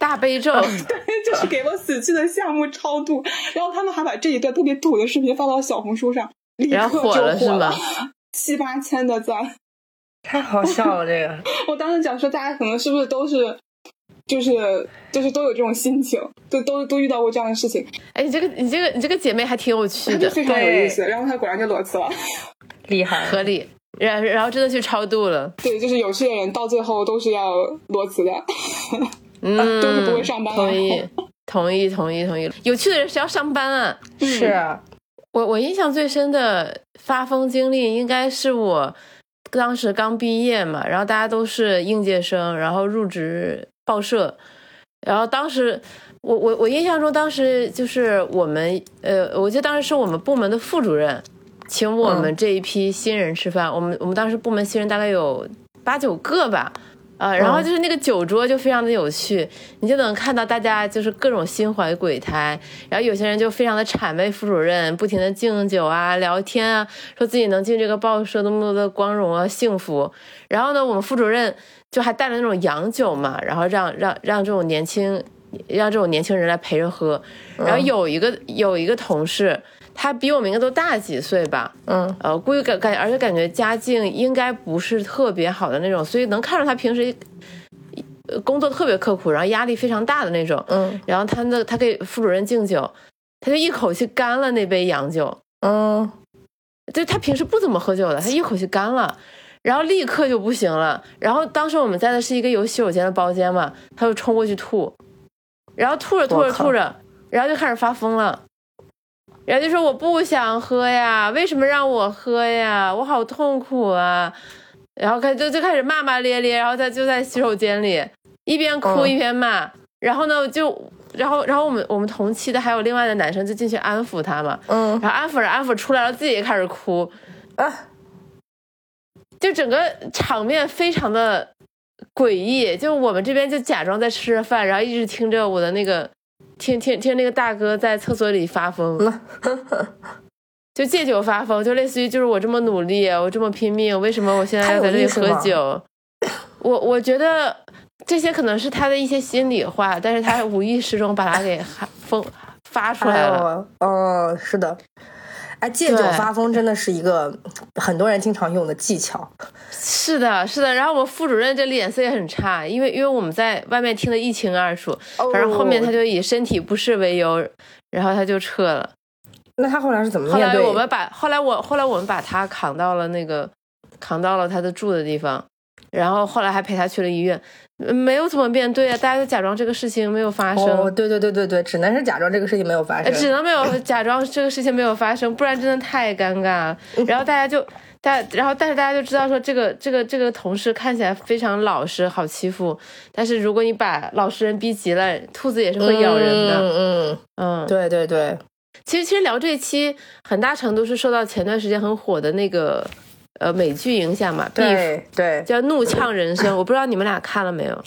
大悲咒，对，就是给我死去的项目超度。然后他们还把这一段特别土的视频发到小红书上，立然后火了是吗？七八千的赞。太好笑了，这个我当时讲说，大家可能是不是都是，就是就是都有这种心情，都都都遇到过这样的事情，哎，你这个你这个你这个姐妹还挺有趣的，就非常有意思。然后她果然就裸辞了。厉害。合理。然然后真的去超度了，对，就是有趣的人到最后都是要裸辞的，嗯，都是不会上班的同意，同意，同意，同意。有趣的人是要上班啊。是啊，我我印象最深的发疯经历，应该是我当时刚毕业嘛，然后大家都是应届生，然后入职报社，然后当时我我我印象中当时就是我们呃，我记得当时是我们部门的副主任请我们这一批新人吃饭，我们我们当时部门新人大概有八九个吧。呃，然后就是那个酒桌就非常的有趣，你就能看到大家就是各种心怀鬼胎，然后有些人就非常的谄媚副主任，不停的敬酒啊、聊天啊，说自己能进这个报社多么多的光荣啊、幸福。然后呢，我们副主任就还带了那种洋酒嘛，然后让让让这种年轻让这种年轻人来陪着喝。然后有一个有一个同事，他比我们应该都大几岁吧，嗯，呃，估计感感，而且感觉家境应该不是特别好的那种，所以能看出他平时呃工作特别刻苦，然后压力非常大的那种。嗯然后他那他给副主任敬酒，他就一口气干了那杯洋酒，嗯，就他平时不怎么喝酒的，他一口气干了。然后立刻就不行了。然后当时我们在的是一个有洗手间的包间嘛，他就冲过去吐，然后吐着吐着吐着，然后就开始发疯了。然后就说我不想喝呀，为什么让我喝呀？我好痛苦啊！然后开就就开始骂骂咧咧，然后他就在洗手间里一边哭嗯一边骂。然后呢，就然后然后我们我们同期的还有另外的男生就进去安抚他嘛，嗯然后安抚着安抚出来了，自己也开始哭，啊，就整个场面非常的诡异。就我们这边就假装在吃着饭，然后一直听着我的那个听听听那个大哥在厕所里发疯，就借酒发疯，就类似于就是我这么努力，我这么拼命，为什么我现在要在这里喝酒？我我觉得这些可能是他的一些心里话，但是他无意识中把他给发疯发出来了。哎呦，嗯，是的。哎，借酒发疯真的是一个很多人经常用的技巧。是的，是的。然后我们副主任这脸色也很差，因为因为我们在外面听得一清二楚。哦反正后面他就以身体不适为由，然后他就撤了。那他后来是怎么后面对？来我们把后来我后来我们把他扛到了那个扛到了他的住的地方，然后后来还陪他去了医院，呃没有怎么面对啊，大家就假装这个事情没有发生。哦，对对对对对，只能是假装这个事情没有发呃，生。只能没有 假装这个事情没有发生，不然真的太尴尬了。然后大家就大，然后但是大家就知道说这个这个这个同事看起来非常老实，好欺负。但是如果你把老实人逼急了，兔子也是会咬人的。嗯嗯，嗯，对对对，其实其实聊这一期很大程度是受到前段时间很火的那个呃美剧影响嘛对对，叫《怒呛人生》，我不知道你们俩看了没有。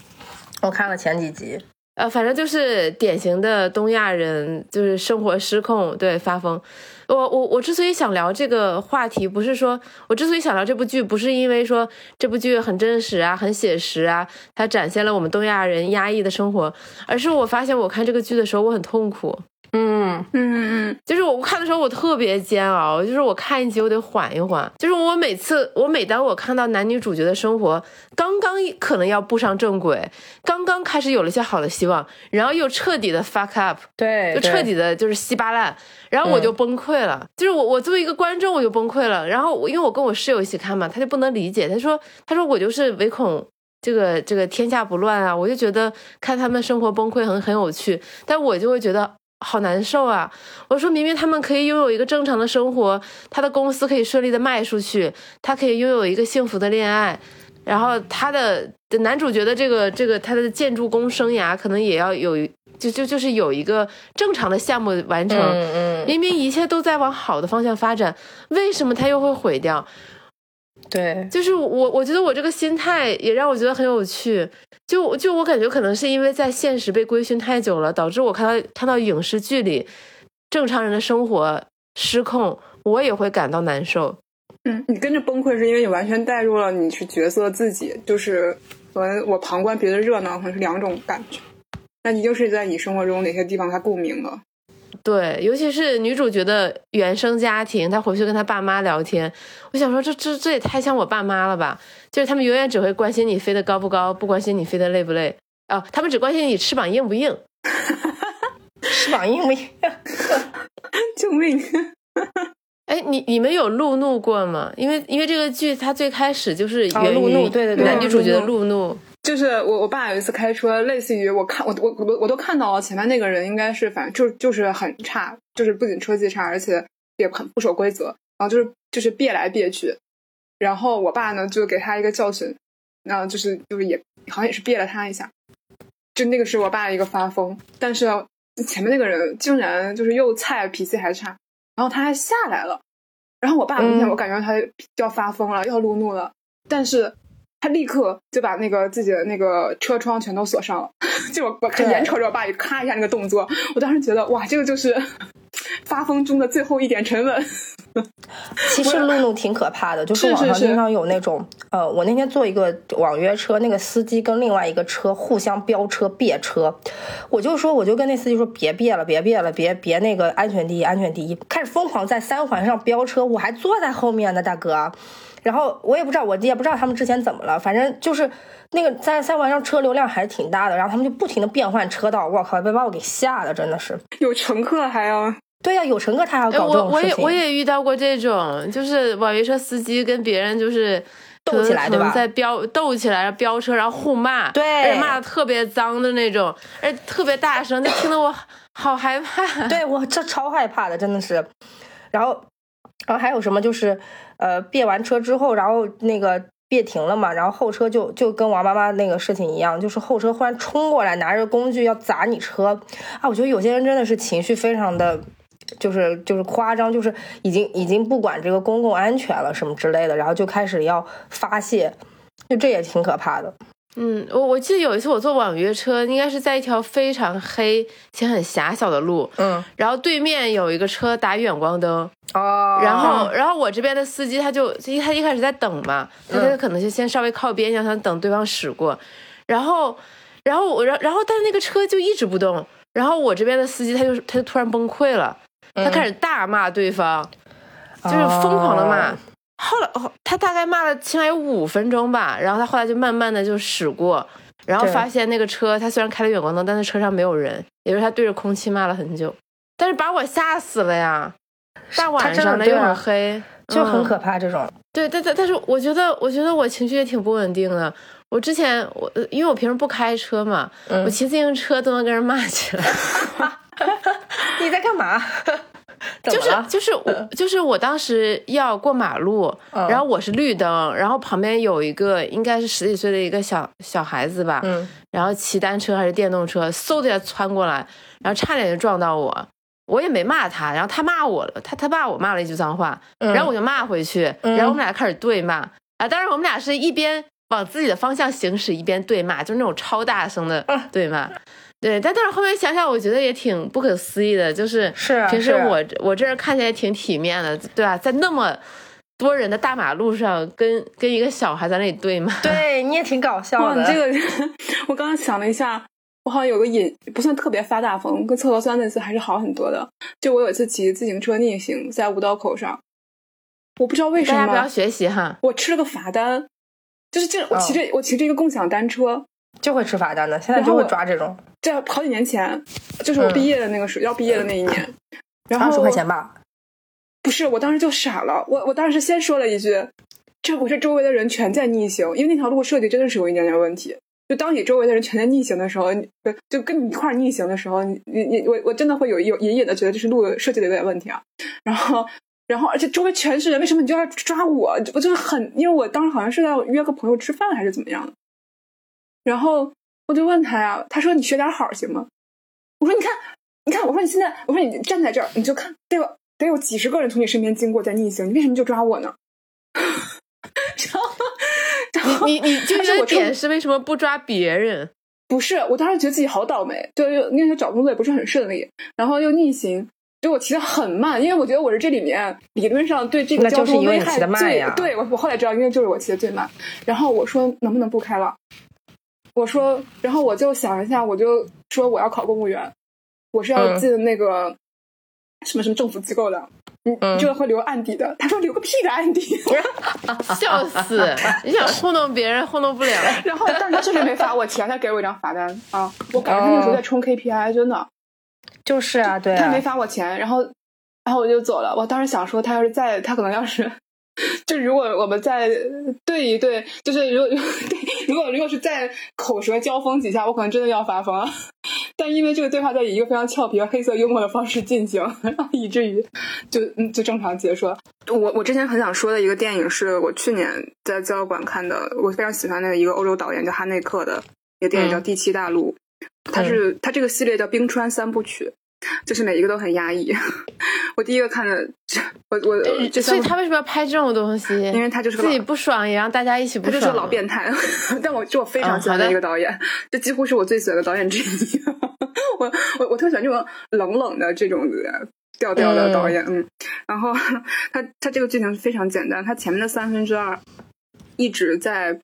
我看了前几集。呃，反正就是典型的东亚人，就是生活失控，对发疯。我我我之所以想聊这个话题，不是说我之所以想聊这部剧，不是因为说这部剧很真实啊、很写实啊，它展现了我们东亚人压抑的生活，而是我发现我看这个剧的时候，我很痛苦。嗯嗯嗯就是我看的时候，我特别煎熬。就是我看一集，我得缓一缓。就是我每次，我每当我看到男女主角的生活刚刚可能要步上正轨，刚刚开始有了一些好的希望，然后又彻底的 fuck up，对，就彻底的就是稀巴烂，然后我就崩溃了。就是我，我作为一个观众，我就崩溃了。然后我因为我跟我室友一起看嘛，他就不能理解，他说，他说我就是唯恐。这个这个天下不乱啊，我就觉得看他们生活崩溃很很有趣，但我就会觉得好难受啊！我说明明他们可以拥有一个正常的生活，他的公司可以顺利的卖出去，他可以拥有一个幸福的恋爱，然后他的男主角的这个这个他的建筑工生涯可能也要有就就就是有一个正常的项目完成，嗯，明明一切都在往好的方向发展，为什么他又会毁掉？对，就是我，我觉得我这个心态也让我觉得很有趣。就就我感觉可能是因为在现实被规训太久了，导致我看到看到影视剧里正常人的生活失控，我也会感到难受。嗯，你跟着崩溃是因为你完全带入了你是角色自己，就是和我旁观别的热闹可能是两种感觉。那你就是在你生活中哪些地方它共鸣了？对，尤其是女主角的原生家庭，她回去跟她爸妈聊天，我想说这这这也太像我爸妈了吧？就是他们永远只会关心你飞得高不高，不关心你飞得累不累啊，他们只关心你翅膀硬不硬。翅膀硬不硬？救命！哎，你你们有路怒过吗？因为因为这个剧它最开始就是源于对对对男女主角的路怒。就是我我爸有一次开车，类似于我看我我我我都看到了前面那个人应该是反正就就是很差，就是不仅车技差，而且也很不守规则，然后就是就是别来别去，然后我爸呢就给他一个教训，然后就是就是也好像也是别了他一下，就那个是我爸一个发疯，但是前面那个人竟然就是又菜脾气还差，然后他还下来了，然后我爸明显嗯。我感觉他要发疯了，要路怒了，但是。他立刻就把那个自己的那个车窗全都锁上了，就我眼瞅着我爸一咔一下那个动作，我当时觉得哇，这个就是 发疯中的最后一点沉稳。其实露露挺可怕的，就是网上经常有那种，呃，我那天坐一个网约车，那个司机跟另外一个车互相飙车别车，我就说，我就跟那司机说别别了，别别了，别别那个安全第一，安全第一，开始疯狂在三环上飙车，我还坐在后面呢，大哥。然后我也不知道，我也不知道他们之前怎么了，反正就是那个在三环上车流量还是挺大的，然后他们就不停的变换车道，我靠，别把我给吓的，真的是。有乘客还要对呀、有乘客他还要哎，搞这我我也种事情。我也遇到过这种，就是网约车司机跟别人就是斗起来对吧在飙斗起来，飙车，然后互骂，对骂的特别脏的那种，而且特别大声，就听得我好害怕。对我这超害怕的，真的是。然后，然后还有什么就是，呃，别完车之后，然后那个别停了嘛，然后后车就就跟王妈妈那个事情一样，就是后车忽然冲过来，拿着工具要砸你车啊！我觉得有些人真的是情绪非常的。就是就是夸张，就是已经已经不管这个公共安全了什么之类的，然后就开始要发泄，就这也挺可怕的。嗯，我我记得有一次我坐网约车，应该是在一条非常黑且很狭小的路，嗯，然后对面有一个车打远光灯，哦。然后，然后我这边的司机他就他一开始在等嘛，他嗯他可能就先稍微靠边，让他等对方驶过，然后，然后我然然后但是那个车就一直不动，然后我这边的司机他就他就突然崩溃了，他开始大骂对方，就是疯狂的骂。哦后来哦他大概骂了起码有五分钟吧，然后他后来就慢慢的就驶过，然后发现那个车他虽然开了远光灯，但是车上没有人，也就是他对着空气骂了很久，但是把我吓死了呀！大晚他真的上的又对啊很黑，就很嗯可怕这种。对，但但但是我觉得，我觉得我情绪也挺不稳定的。我之前我呃因为我平时不开车嘛，嗯我骑自行车都能跟人骂起来。你在干嘛？怎 就是？就是我就是我当时要过马路，嗯然后我是绿灯，然后旁边有一个应该是十几岁的一个小小孩子吧，嗯然后骑单车还是电动车，嗖的一下窜过来，然后差点就撞到我。我也没骂他，然后他骂我了，他他骂我骂了一句脏话，嗯然后我就骂回去，嗯然后我们俩开始对骂啊，当然我们俩是一边往自己的方向行驶，一边对骂，就是那种超大声的嗯对骂。对，但但是后面想想，我觉得也挺不可思议的，就是是啊平时我啊我我这人看起来挺体面的，对吧？在那么多人的大马路上，跟跟一个小孩在那里对骂，对你也挺搞笑哇，的。你这个 我刚刚想了一下，我好像有个隐，不算特别发大疯，跟测核酸那次还是好很多的。就我有一次骑自行车逆行在五道口上，我不知道为什么大家不要学习哈。我吃了个罚单，就是这我哦骑着、我骑着一个共享单车，就会吃罚单的，现在就会抓这种这好几年前，就是我毕业的那个时候，要毕业的那一年，然后二十块钱吧。不是，我当时就傻了，我我当时先说了一句，这不是周围的人全在逆行，因为那条路设计真的是有一点点问题。就当你周围的人全在逆行的时候，你就跟你一块儿逆行的时候，你你你我我真的会有有隐隐的觉得这是路设计的有点问题啊。然后然后而且周围全是人，为什么你就要抓我？我就是很，因为我当时好像是要约个朋友吃饭还是怎么样的。然后我就问他呀，他说你学点好行吗？我说你看，你看，我说你现在，我说你站在这儿，你就看得有得有几十个人从你身边经过在逆行，你为什么就抓我呢？然后你你纠但是我点是为什么不抓别人？不是，我当时觉得自己好倒霉，就又那时候找工作也不是很顺利，然后又逆行，就我骑的很慢，因为我觉得我是这里面理论上对这个那就交是因为你骑通危害最对我我后来知道，因为就是我骑的最慢。然后我说能不能不开了？我说，然后我就想一下，我就说我要考公务员，我是要嗯进那个什么什么政府机构的，嗯，嗯这个会留案底的。他说留个屁的案底。笑死！你想糊弄别人，糊弄不了。然后，但是他确实没罚我钱，他给我一张罚单啊！我感觉他那时候在冲 KPI，真的。就是啊，对他没啊，发我钱，然后，然后我就走了。我当时想说，他要是再，他可能要是，就如果我们再对一对，就是如果 如果如果是在口舌交锋几下，我可能真的要发疯了。但因为这个对话在以一个非常俏皮和黑色幽默的方式进行，然后以至于就嗯就正常结束了。我我之前很想说的一个电影是我去年在资料馆看的，我非常喜欢的一个欧洲导演叫哈内克的一个电影叫《嗯第七大陆》，它是它这个系列叫冰川三部曲。就是每一个都很压抑。我第一个看的，我我所以他为什么要拍这种东西？因为他就是自己不爽，也让大家一起不他爽。就是个老变态，但我是我非常喜欢的一个导演，这几乎是我最喜欢的导演之一。我我我特喜欢这种冷冷的这种调调的导演，嗯。然后他他这个剧情非常简单，他前面的三分之二一直在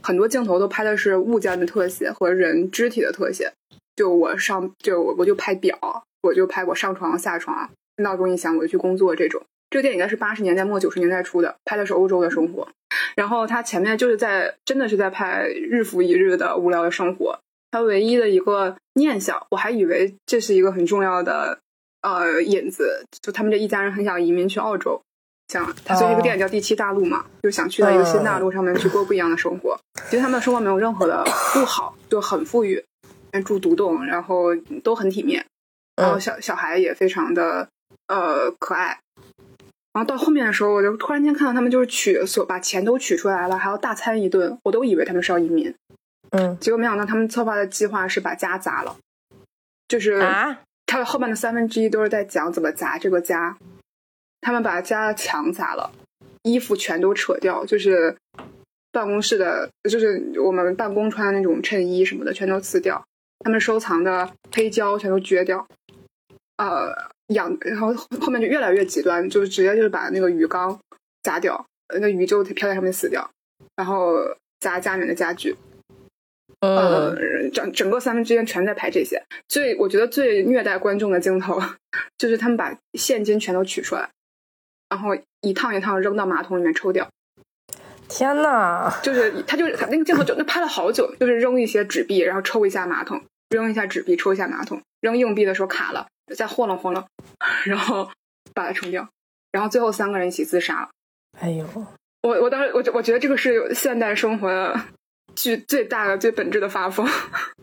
很多镜头都拍的是物件的特写和人肢体的特写。就我上就我我就拍表，我就拍我上床下床，闹钟一响我就去工作这种。这个电影应该是八十年代末九十年代初的，拍的是欧洲的生活。然后他前面就是在真的是在拍日复一日的无聊的生活。他唯一的一个念想，我还以为这是一个很重要的呃引子，就他们这一家人很想移民去澳洲，想他所以这个电影叫《第七大陆》嘛，就想去到一个新大陆上面去过不一样的生活。其实他们的生活没有任何的不好，就很富裕，住独栋，然后都很体面，然后小小孩也非常的呃可爱。然后到后面的时候，我就突然间看到他们就是取所把钱都取出来了，还要大餐一顿，我都以为他们是要移民，嗯结果没想到他们策划的计划是把家砸了，就是啊，他的后半的三分之一都是在讲怎么砸这个家。他们把家的墙砸了，衣服全都扯掉，就是办公室的，就是我们办公穿的那种衬衣什么的，全都撕掉。他们收藏的黑胶全都撅掉，呃，养，然后后面就越来越极端，就是直接就是把那个鱼缸砸掉，呃那鱼就飘在上面死掉，然后砸家里面的家具。呃嗯，，整整个三分之一全在拍这些。最我觉得最虐待观众的镜头，就是他们把现金全都取出来，然后一趟一趟扔到马桶里面抽掉。天呐，就是他就是他那个镜头就那拍了好久，就是扔一些纸币，然后抽一下马桶，扔一下纸币，抽一下马桶，扔硬币的时候卡了，再晃楞晃楞，然后把它冲掉，然后最后三个人一起自杀了。哎呦，我我当时我我觉得这个是现代生活的最最大的最本质的发疯，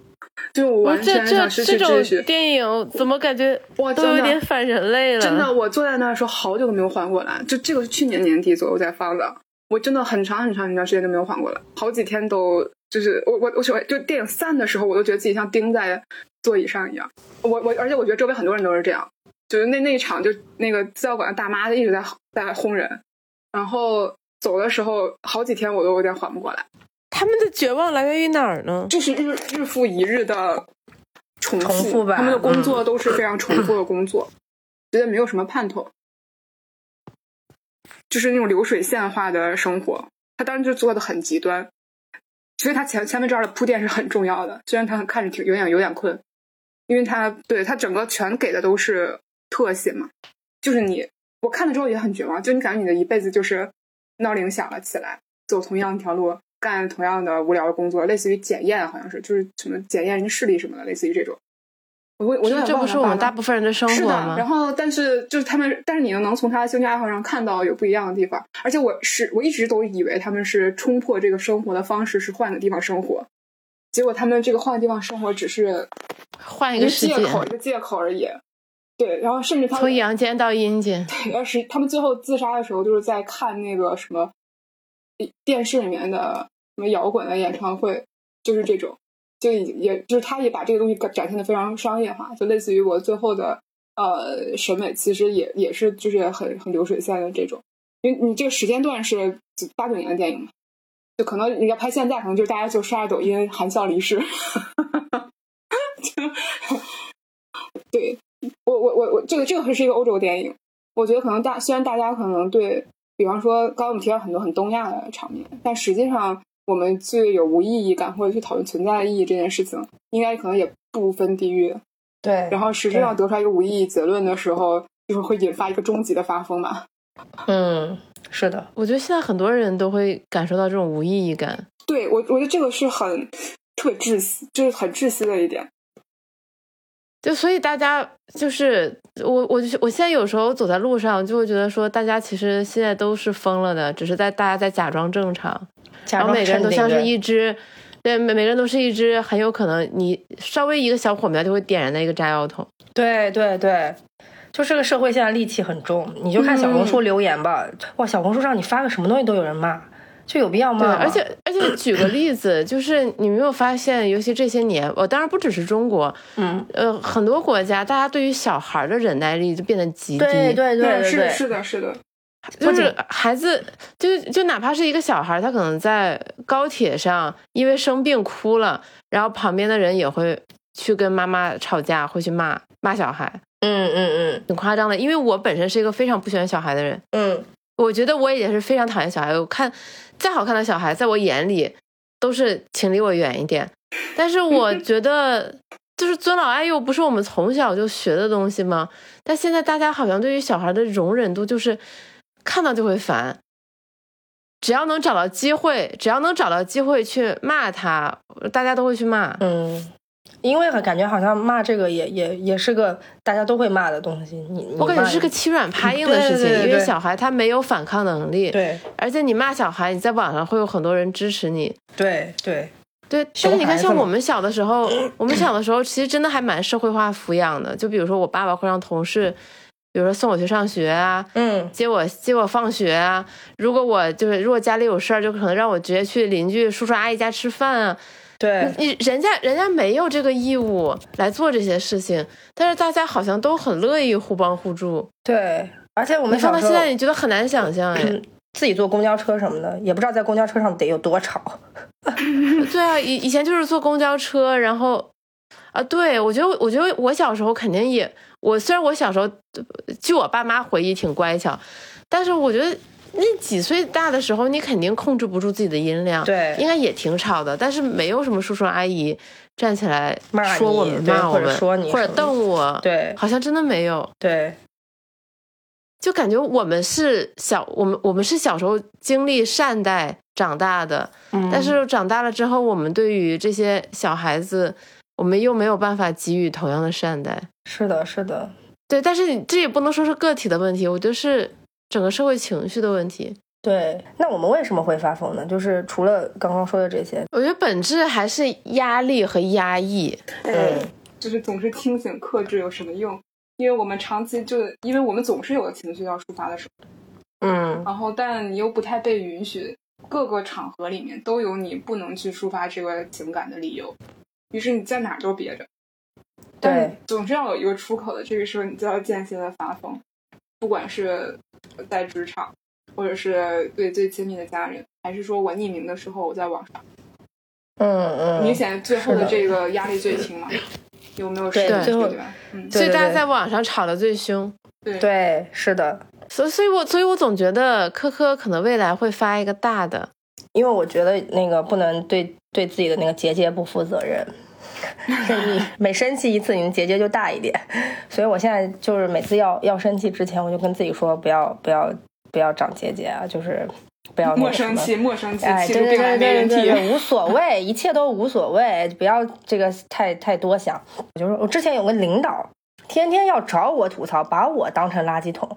就我完全想失去这秩序种。电影怎么感觉都哇都有点反人类了？真的，我坐在那儿的时候好久都没有缓过来，就这个是去年年底左右在放的，我真的很长很长很长时间都没有缓过来，好几天都就是我我我喜欢就电影散的时候，我都觉得自己像钉在座椅上一样。我我而且我觉得周围很多人都是这样，就是那那一场就那个资料馆的大妈一直在在轰人，然后走的时候好几天我都有点缓不过来，他们的绝望来源于哪儿呢？就是日日复一日的重复，重复吧他们的工作都是非常重复的工作，觉得没有什么盼头。就是那种流水线化的生活，他当然就做的很极端，所以他前前面这儿的铺垫是很重要的。虽然他看着挺有点有点困，因为他对他整个全给的都是特写嘛，就是你我看了之后也很绝望，就你感觉你的一辈子就是闹铃响了起来，走同样一条路，干同样的无聊的工作，类似于检验，好像是就是什么检验人视力什么的，类似于这种。我我有点这不是我们大部分人的生活是的，吗？然后但是就是他们，但是你又能从他的兴趣爱好上看到有不一样的地方，而且我是我一直都以为他们是冲破这个生活的方式是换个地方生活，结果他们这个换个地方生活只是换一个借，口，一个借口而已。对，然后甚至他们从们阳间到阴间。要是他们最后自杀的时候，就是在看那个什么电视里面的什么摇滚的演唱会，就是这种，就也也就是他也把这个东西展现的非常商业化，就类似于我最后的呃审美，其实也也是就是很很流水线的这种，因为你这个时间段是八九年的电影嘛，就可能你要拍现在，可能就大家就刷着抖音含笑离世。就对我我我我这个这个是一个欧洲电影，我觉得可能大虽然大家可能对比方说刚刚我们提到很多很东亚的场面，但实际上我们最有无意义感或者去讨论存在的意义这件事情，应该可能也不分地域。对，然后实质上得出来一个无意义结论的时候，就是会引发一个终极的发疯嘛。嗯，是的，我觉得现在很多人都会感受到这种无意义感。对我，我觉得这个是很特别窒息，就是很窒息的一点。就所以大家就是我，我就我现在有时候走在路上，就会觉得说，大家其实现在都是疯了的，只是在大家在假装正常，然后每个人都像是一只，对，每每个人都是一只很有可能你稍微一个小火苗就会点燃的一个炸药桶。对对对，就这个社会现在戾气很重，你就看小红书留言吧，哇，小红书上你发个什么东西都有人骂。就有必要吗？对，而且而且举个例子，就是你没有发现，尤其这些年，我当然不只是中国，嗯，呃，很多国家，大家对于小孩的忍耐力就变得极低。对对对是的，是的，是的。就是孩子，就就哪怕是一个小孩，他可能在高铁上因为生病哭了，然后旁边的人也会去跟妈妈吵架，会去骂骂小孩。嗯嗯嗯，挺夸张的。因为我本身是一个非常不喜欢小孩的人。嗯，我觉得我也是非常讨厌小孩。我看。再好看的小孩，在我眼里都是请离我远一点。但是我 觉得，就是尊老爱幼不是我们从小就学的东西吗？但现在大家好像对于小孩的容忍度就是看到就会烦，只要能找到机会，只要能找到机会去骂他，大家都会去骂。嗯。因为感觉好像骂这个也也也是个大家都会骂的东西，你我感觉是个欺软怕硬的事情，因为小孩他没有反抗能力，对，而且你骂小孩，你在网上会有很多人支持你，对对。对。但是你看，像我们小的时候，我们小的时候其实真的还蛮社会化抚养的，就比如说我爸爸会让同事，比如说送我去上学啊，嗯，接我接我放学啊，如果我就是如果家里有事儿，就可能让我直接去邻居叔叔阿姨家吃饭啊。对你，人家人家没有这个义务来做这些事情，但是大家好像都很乐意互帮互助。对，而且我们放到现在，你觉得很难想象哎，自己坐公交车什么的，也不知道在公交车上得有多吵。对啊，以以前就是坐公交车，然后啊，对我觉得，我觉得我小时候肯定也，我虽然我小时候据我爸妈回忆挺乖巧，但是我觉得。那几岁大的时候，你肯定控制不住自己的音量，对，应该也挺吵的。但是没有什么叔叔阿姨站起来说我们、骂我们，说你，或者瞪我，对，好像真的没有。对，就感觉我们是小，我们我们是小时候经历善待长大的，但是长大了之后，我们对于这些小孩子，我们又没有办法给予同样的善待。是的，是的，对。但是你这也不能说是个体的问题，我觉得是。整个社会情绪的问题，对，那我们为什么会发疯呢？就是除了刚刚说的这些，我觉得本质还是压力和压抑。嗯，就是总是清醒克制有什么用？因为我们长期就，因为我们总是有情绪要抒发的时候，嗯，然后但你又不太被允许，各个场合里面都有你不能去抒发这个情感的理由，于是你在哪儿都憋着，对，总是要有一个出口的，这个时候你就要间歇的发疯，不管是。在职场，或者是对最亲密的家人，还是说我匿名的时候我在网上，嗯嗯，明显最后的这个压力最轻嘛？有没有？对，最后，嗯，所以大家在网上吵得最凶。对对，是的。所所以，我所以我总觉得科科可能未来会发一个大的，因为我觉得那个不能对对自己的那个结节不负责任。你每生气一次，你的结节就大一点。所以我现在就是每次要要生气之前，我就跟自己说，不要不要不要长结节啊，就是不要莫生气，莫生气，哎，对对对对对，无所谓，一切都无所谓，不要这个太太多想。就是我之前有个领导，天天要找我吐槽，把我当成垃圾桶。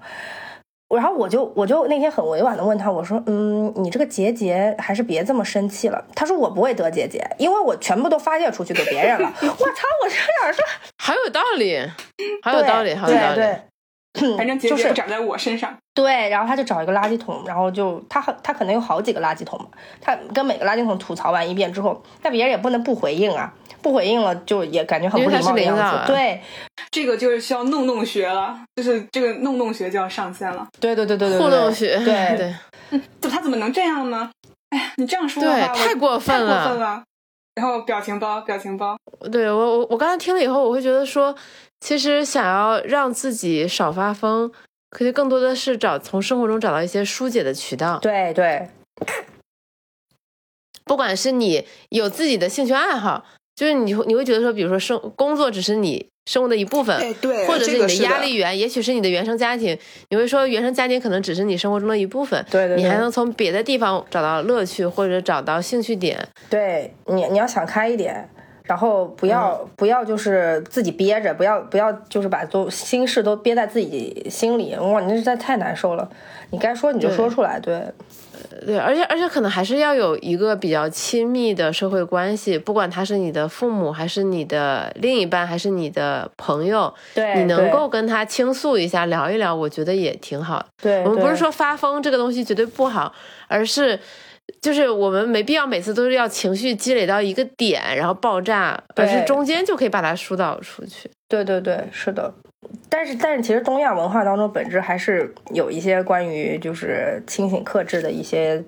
然后我就我就那天很委婉的问他，我说，嗯，你这个结节还是别这么生气了。他说我不会得结节，因为我全部都发泄出去给别人了。我操，我差点说，还有道理，还有道理，还有道理。反正结节长在我身上。对，然后他就找一个垃圾桶，然后就他他可能有好几个垃圾桶嘛，他跟每个垃圾桶吐槽完一遍之后，那别人也不能不回应啊。不回应了，就也感觉很不礼貌的样子。对，这个就是需要弄弄学了，就是这个弄弄学就要上线了。对对对对对，互动学。对 对，怎他怎么能这样呢？哎呀，你这样说的话，太过分了太了过分了。然后表情包，表情包，对我我我刚才听了以后，我会觉得说，其实想要让自己少发疯，可能更多的是找从生活中找到一些疏解的渠道。对对，不管是你有自己的兴趣爱好，就是你会你会觉得说，比如说生工作只是你生活的一部分，或者是你的压力源，也许是你的原生家庭，你会说原生家庭可能只是你生活中的一部分，对对对你还能从别的地方找到乐趣或者找到兴趣点，对你你要想开一点，然后不要、不要就是自己憋着，不要不要就是把都心事都憋在自己心里，哇，你这实在太难受了。你该说你就说出来，对。对，而且而且可能还是要有一个比较亲密的社会关系，不管他是你的父母，还是你的另一半，还是你的朋友，对，你能够跟他倾诉一下，聊一聊，我觉得也挺好。对我们不是说发疯这个东西绝对不好，而是就是我们没必要每次都是要情绪积累到一个点然后爆炸，而是中间就可以把它疏导出去。对对对，是的。但是但是，其实东亚文化当中本质还是有一些关于就是清醒克制的一些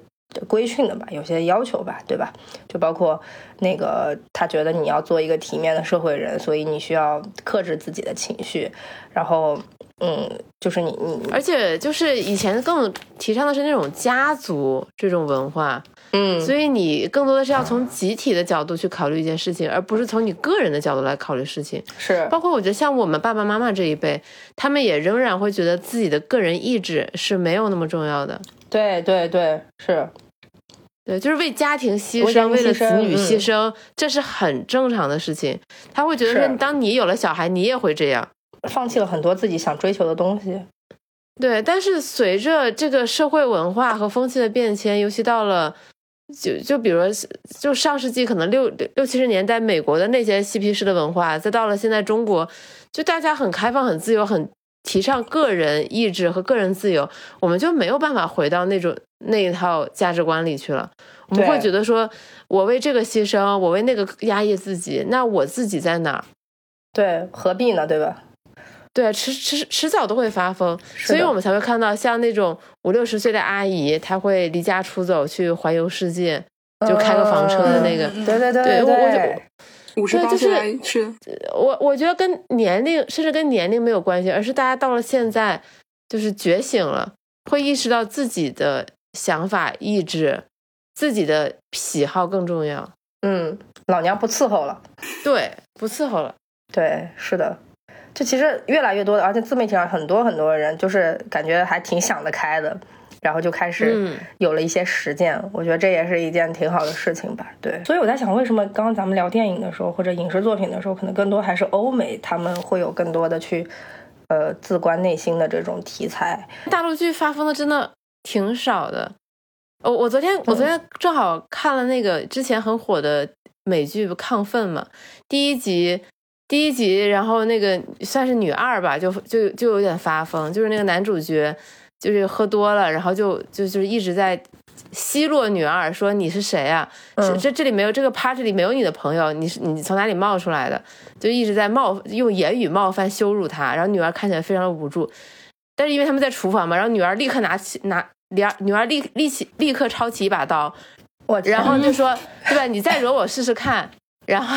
规训的吧，有些要求吧，对吧？就包括那个他觉得你要做一个体面的社会人，所以你需要克制自己的情绪，然后嗯，就是你你而且就是以前更提倡的是那种家族这种文化，嗯，所以你更多的是要从集体的角度去考虑一件事情，而不是从你个人的角度来考虑事情。是包括我觉得像我们爸爸妈妈这一辈，他们也仍然会觉得自己的个人意志是没有那么重要的。对对对是，对，就是为家庭牺牲，为了子女嗯牺牲，这是很正常的事情。他会觉得是说，当你有了小孩，你也会这样。放弃了很多自己想追求的东西。对，但是随着这个社会文化和风气的变迁，尤其到了就就比如，就上世纪可能六六六七十年代美国的那些嬉皮士的文化，再到了现在中国，就大家很开放、很自由、很提倡个人意志和个人自由，我们就没有办法回到那种那一套价值观里去了。我们会觉得说，我为这个牺牲，我为那个压抑自己，那我自己在哪儿？对，何必呢？对吧？对，迟迟迟早都会发疯，所以我们才会看到像那种五六十岁的阿姨，她会离家出走去环游世界，就开个房车的那个。嗯对对对对我我就对，五十八就是岁来是我我觉得跟年龄甚至跟年龄没有关系，而是大家到了现在就是觉醒了，会意识到自己的想法、意志、自己的喜好更重要。嗯，老娘不伺候了。对，不伺候了。对，是的，就其实越来越多的，而且自媒体上很多很多人就是感觉还挺想得开的，然后就开始嗯有了一些实践。我觉得这也是一件挺好的事情吧。对，所以我在想，为什么刚刚咱们聊电影的时候或者影视作品的时候，可能更多还是欧美他们会有更多的去呃自观内心的这种题材。大陆剧发疯的真的挺少的。我我昨天我昨天正好看了那个之前很火的美剧《亢奋》嘛，第一集第一集，然后那个算是女二吧，就就就有点发疯，就是那个男主角就是喝多了，然后就就就是一直在奚落女二，说你是谁啊？这这里没有这个 party 里没有你的朋友，你是你从哪里冒出来的？就一直在冒用言语冒犯羞辱她，然后女儿看起来非常的无助。但是因为他们在厨房嘛，然后女儿立刻拿起拿女儿女儿立立起立刻抄起一把刀，我然后就说对吧？你再惹我试试看。然后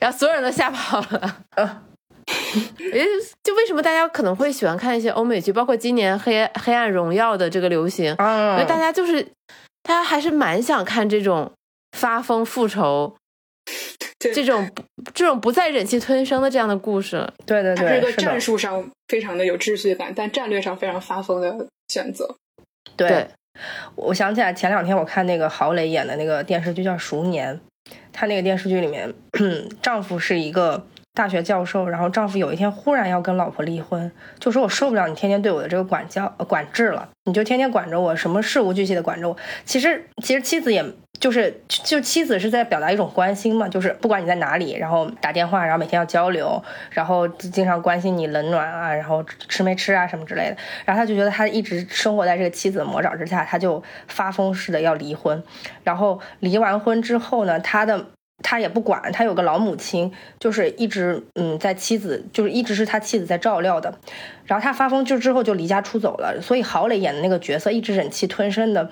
然后所有人都吓跑了。诶，就为什么大家可能会喜欢看一些欧美剧，包括今年黑《黑暗荣耀》的这个流行，因嗯为大家就是大家还是蛮想看这种发疯复仇。这种这种不再忍气吞声的这样的故事，对对对，它是一个战术上非常的有秩序感，但战略上非常发疯的选择。对。对，我想起来前两天我看那个郝蕾演的那个电视剧叫《熟年》，她那个电视剧里面，丈夫是一个大学教授，然后丈夫有一天忽然要跟老婆离婚，就说我受不了你天天对我的这个管教、管制了，你就天天管着我，什么事无巨细的管着我。其实其实妻子也就是就妻子是在表达一种关心嘛，就是不管你在哪里，然后打电话，然后每天要交流，然后经常关心你冷暖啊，然后吃没吃啊什么之类的。然后他就觉得他一直生活在这个妻子的魔爪之下，他就发疯似的要离婚。然后离完婚之后呢，他的他也不管，他有个老母亲，就是一直嗯在妻子，就是一直是他妻子在照料的。然后他发疯就之后就离家出走了，所以郝蕾演的那个角色一直忍气吞声的，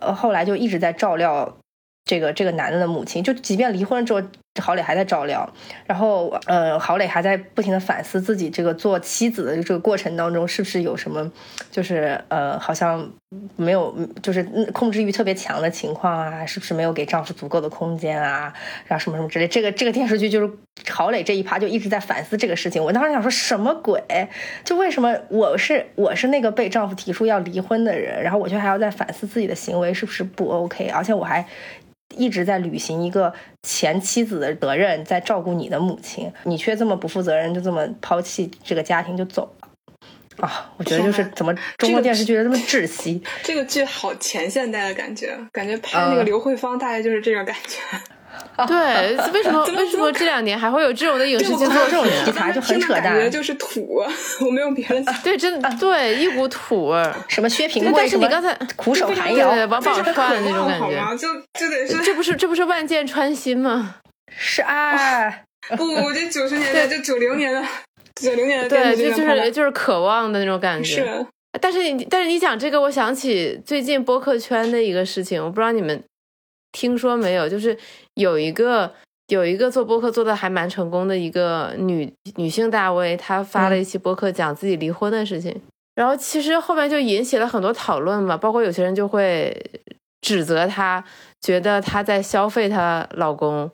呃，后来就一直在照料这个这个男的的母亲，就即便离婚之后。郝蕾还在照料，然后呃，郝蕾还在不停的反思自己这个做妻子的这个过程当中，是不是有什么，就是呃，好像没有，就是控制欲特别强的情况啊，是不是没有给丈夫足够的空间啊，然后什么什么之类。这个这个电视剧就是郝蕾这一趴就一直在反思这个事情。我当时想说什么鬼？就为什么我是我是那个被丈夫提出要离婚的人，然后我却还要在反思自己的行为是不是不 OK，而且我还。一直在履行一个前妻子的责任，在照顾你的母亲，你却这么不负责任，就这么抛弃这个家庭就走了啊！我觉得就是怎么中国电视剧这么窒息。这个剧好前现代的感觉，感觉拍那个刘慧芳大概就是这种感觉。对，为什么为什么这两年还会有这种的影视剧做这种题材就很扯淡？就是土，我没有别的。对，真的对一股土味儿，什么薛平贵，但是你刚才苦手寒窑，王宝钏那种感觉，就就得是这不是这不是万箭穿心吗？是爱，不，我这九十年代，这九零年的九零年的对，就就是就是渴望的那种感觉。是，但是你但是你讲这个，我想起最近播客圈的一个事情，我不知道你们。听说没有？就是有一个有一个做播客做的还蛮成功的一个女女性大 V，她发了一期播客讲自己离婚的事情，然后其实后面就引起了很多讨论嘛，包括有些人就会指责她，觉得她在消费她老公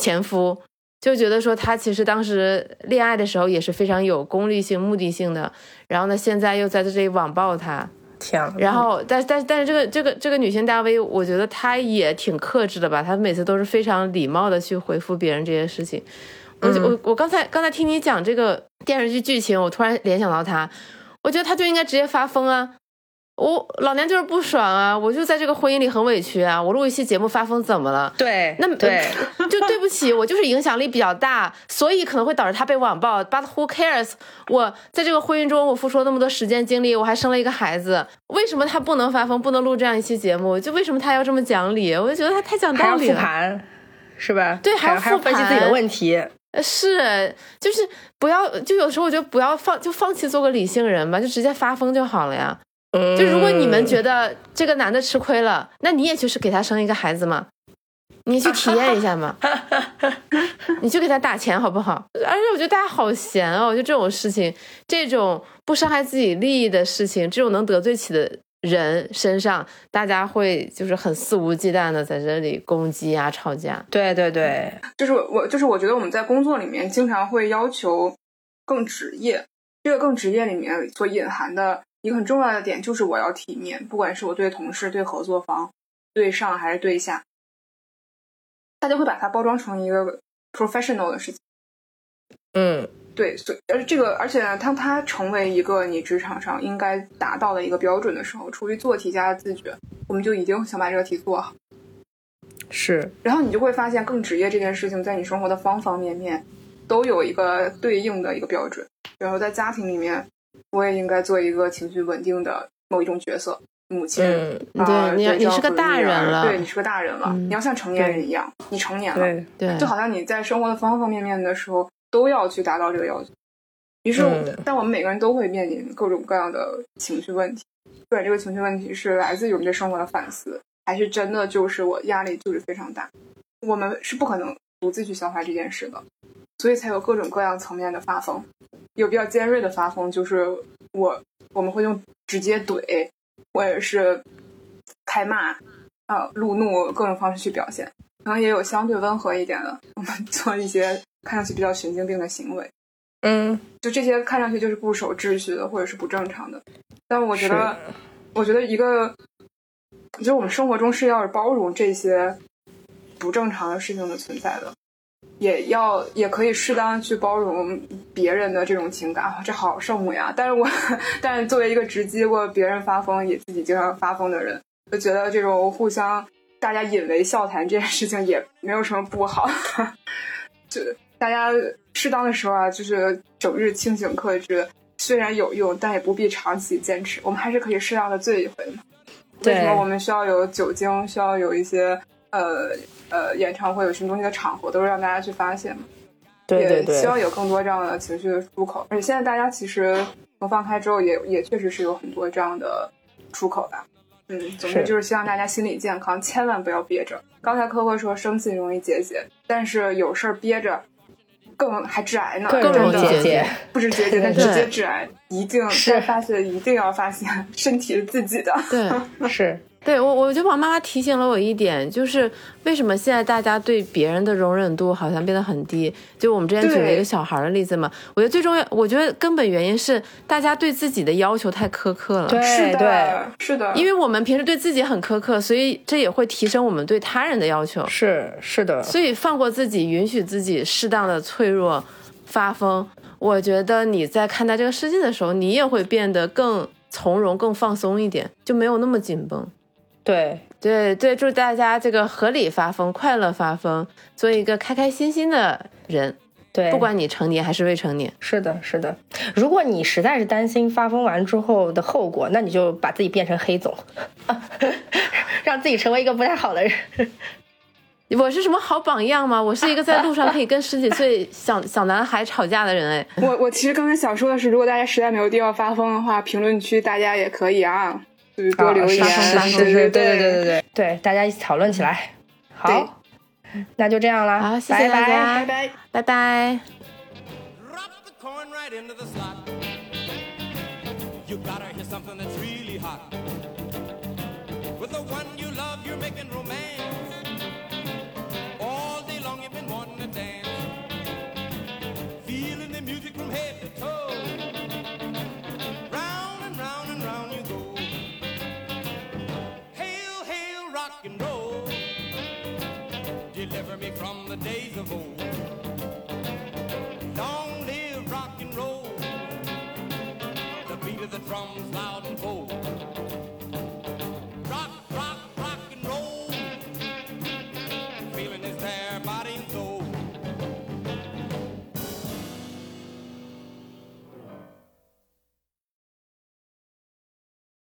前夫，就觉得说她其实当时恋爱的时候也是非常有功利性、目的性的，然后呢，现在又在这里网暴他。然后，但但但是这个这个这个女性大 V，我觉得她也挺克制的吧。她每次都是非常礼貌的去回复别人这些事情。我我我刚才刚才听你讲这个电视剧剧情，我突然联想到她，我觉得她就应该直接发疯啊。我老娘就是不爽啊！我就在这个婚姻里很委屈啊！我录一期节目发疯怎么了？对，那对，就对不起，我就是影响力比较大，所以可能会导致他被网暴。But who cares？我在这个婚姻中，我付出了那么多时间精力，我还生了一个孩子，为什么他不能发疯，不能录这样一期节目？就为什么他要这么讲理？我就觉得他太讲道理了。复盘，是吧？对，还要复盘分析自己的问题。是，就是不要，就有时候我觉得不要放，就放弃做个理性人吧，就直接发疯就好了呀。就如果你们觉得这个男的吃亏了，那你也就是给他生一个孩子嘛，你去体验一下嘛，你去给他打钱好不好？而且我觉得大家好闲哦，就这种事情，这种不伤害自己利益的事情，这种能得罪起的人身上，大家会就是很肆无忌惮的在这里攻击啊、吵架。对对对，就是我就是我觉得我们在工作里面经常会要求更职业，这个更职业里面所隐含的。一个很重要的点就是我要体面，不管是我对同事、对合作方、对上还是对下，大家会把它包装成一个 professional 的事情。嗯，对，所以而这个，而且呢，当它成为一个你职场上应该达到的一个标准的时候，出于做题家的自觉，我们就一定想把这个题做好。是，然后你就会发现，更职业这件事情，在你生活的方方面面都有一个对应的一个标准。然后在家庭里面。我也应该做一个情绪稳定的某一种角色，母亲。对，你你是个大人了，对你是个大人了，你要像成年人一样，你成年了，对，就好像你在生活的方方面面的时候都要去达到这个要求。于是，但我们每个人都会面临各种各样的情绪问题。不管这个情绪问题是来自于我们对生活的反思，还是真的就是我压力就是非常大，我们是不可能独自去消化这件事的。所以才有各种各样层面的发疯，有比较尖锐的发疯，就是我我们会用直接怼，或者是开骂，啊，路怒各种方式去表现。可能也有相对温和一点的，我们做一些看上去比较神经病的行为。嗯，就这些看上去就是不守秩序的，或者是不正常的。但我觉得，我觉得一个，就是我们生活中是要包容这些不正常的事情的存在的。也要也可以适当去包容别人的这种情感，这好圣母呀！但是我，但是作为一个直击过别人发疯，也自己经常发疯的人，就觉得这种互相大家引为笑谈这件事情也没有什么不好。就大家适当的时候啊，就是整日清醒克制，虽然有用，但也不必长期坚持。我们还是可以适当的醉一回嘛。为什么我们需要有酒精？需要有一些呃呃演唱会有什么东西的场合，都是让大家去发泄嘛。对对对，也希望有更多这样的情绪的出口。而且现在大家其实从放开之后也，也确实是有很多这样的出口吧。嗯，总之就是希望大家心理健康，千万不要憋着。刚才科科说生气容易结节，但是有事儿憋着更还致癌呢，更容易结节不止结节，但直接致癌。一定是该发泄，一定要发泄，身体是自己的。对。是对我，我觉得我妈妈提醒了我一点，就是为什么现在大家对别人的容忍度好像变得很低。就我们之前举了一个小孩的例子嘛，我觉得最重要，我觉得根本原因是大家对自己的要求太苛刻了。对是的，是的，因为我们平时对自己很苛刻，所以这也会提升我们对他人的要求。是是的，所以放过自己，允许自己适当的脆弱、发疯。我觉得你在看待这个世界的时候，你也会变得更从容、更放松一点，就没有那么紧绷。对对对，祝大家这个合理发疯、快乐发疯，做一个开开心心的人，对，不管你成年还是未成年。是的，是的。如果你实在是担心发疯完之后的后果，那你就把自己变成黑总，让自己成为一个不太好的人。我是什么好榜样吗？我是一个在路上可以跟十几岁小小男孩吵架的人哎。我我其实刚才想说的是，如果大家实在没有地方发疯的话，评论区大家也可以啊，就是多留言，啊是是是对对是对对对对对对，大家一起讨论起来。好，那就这样啦，好谢谢大拜拜家拜拜。拜拜。Drop the coin right into the slot. You gotta hear something that's really Me from the days of old. Long live rock and roll. The beat of the drums loud and bold.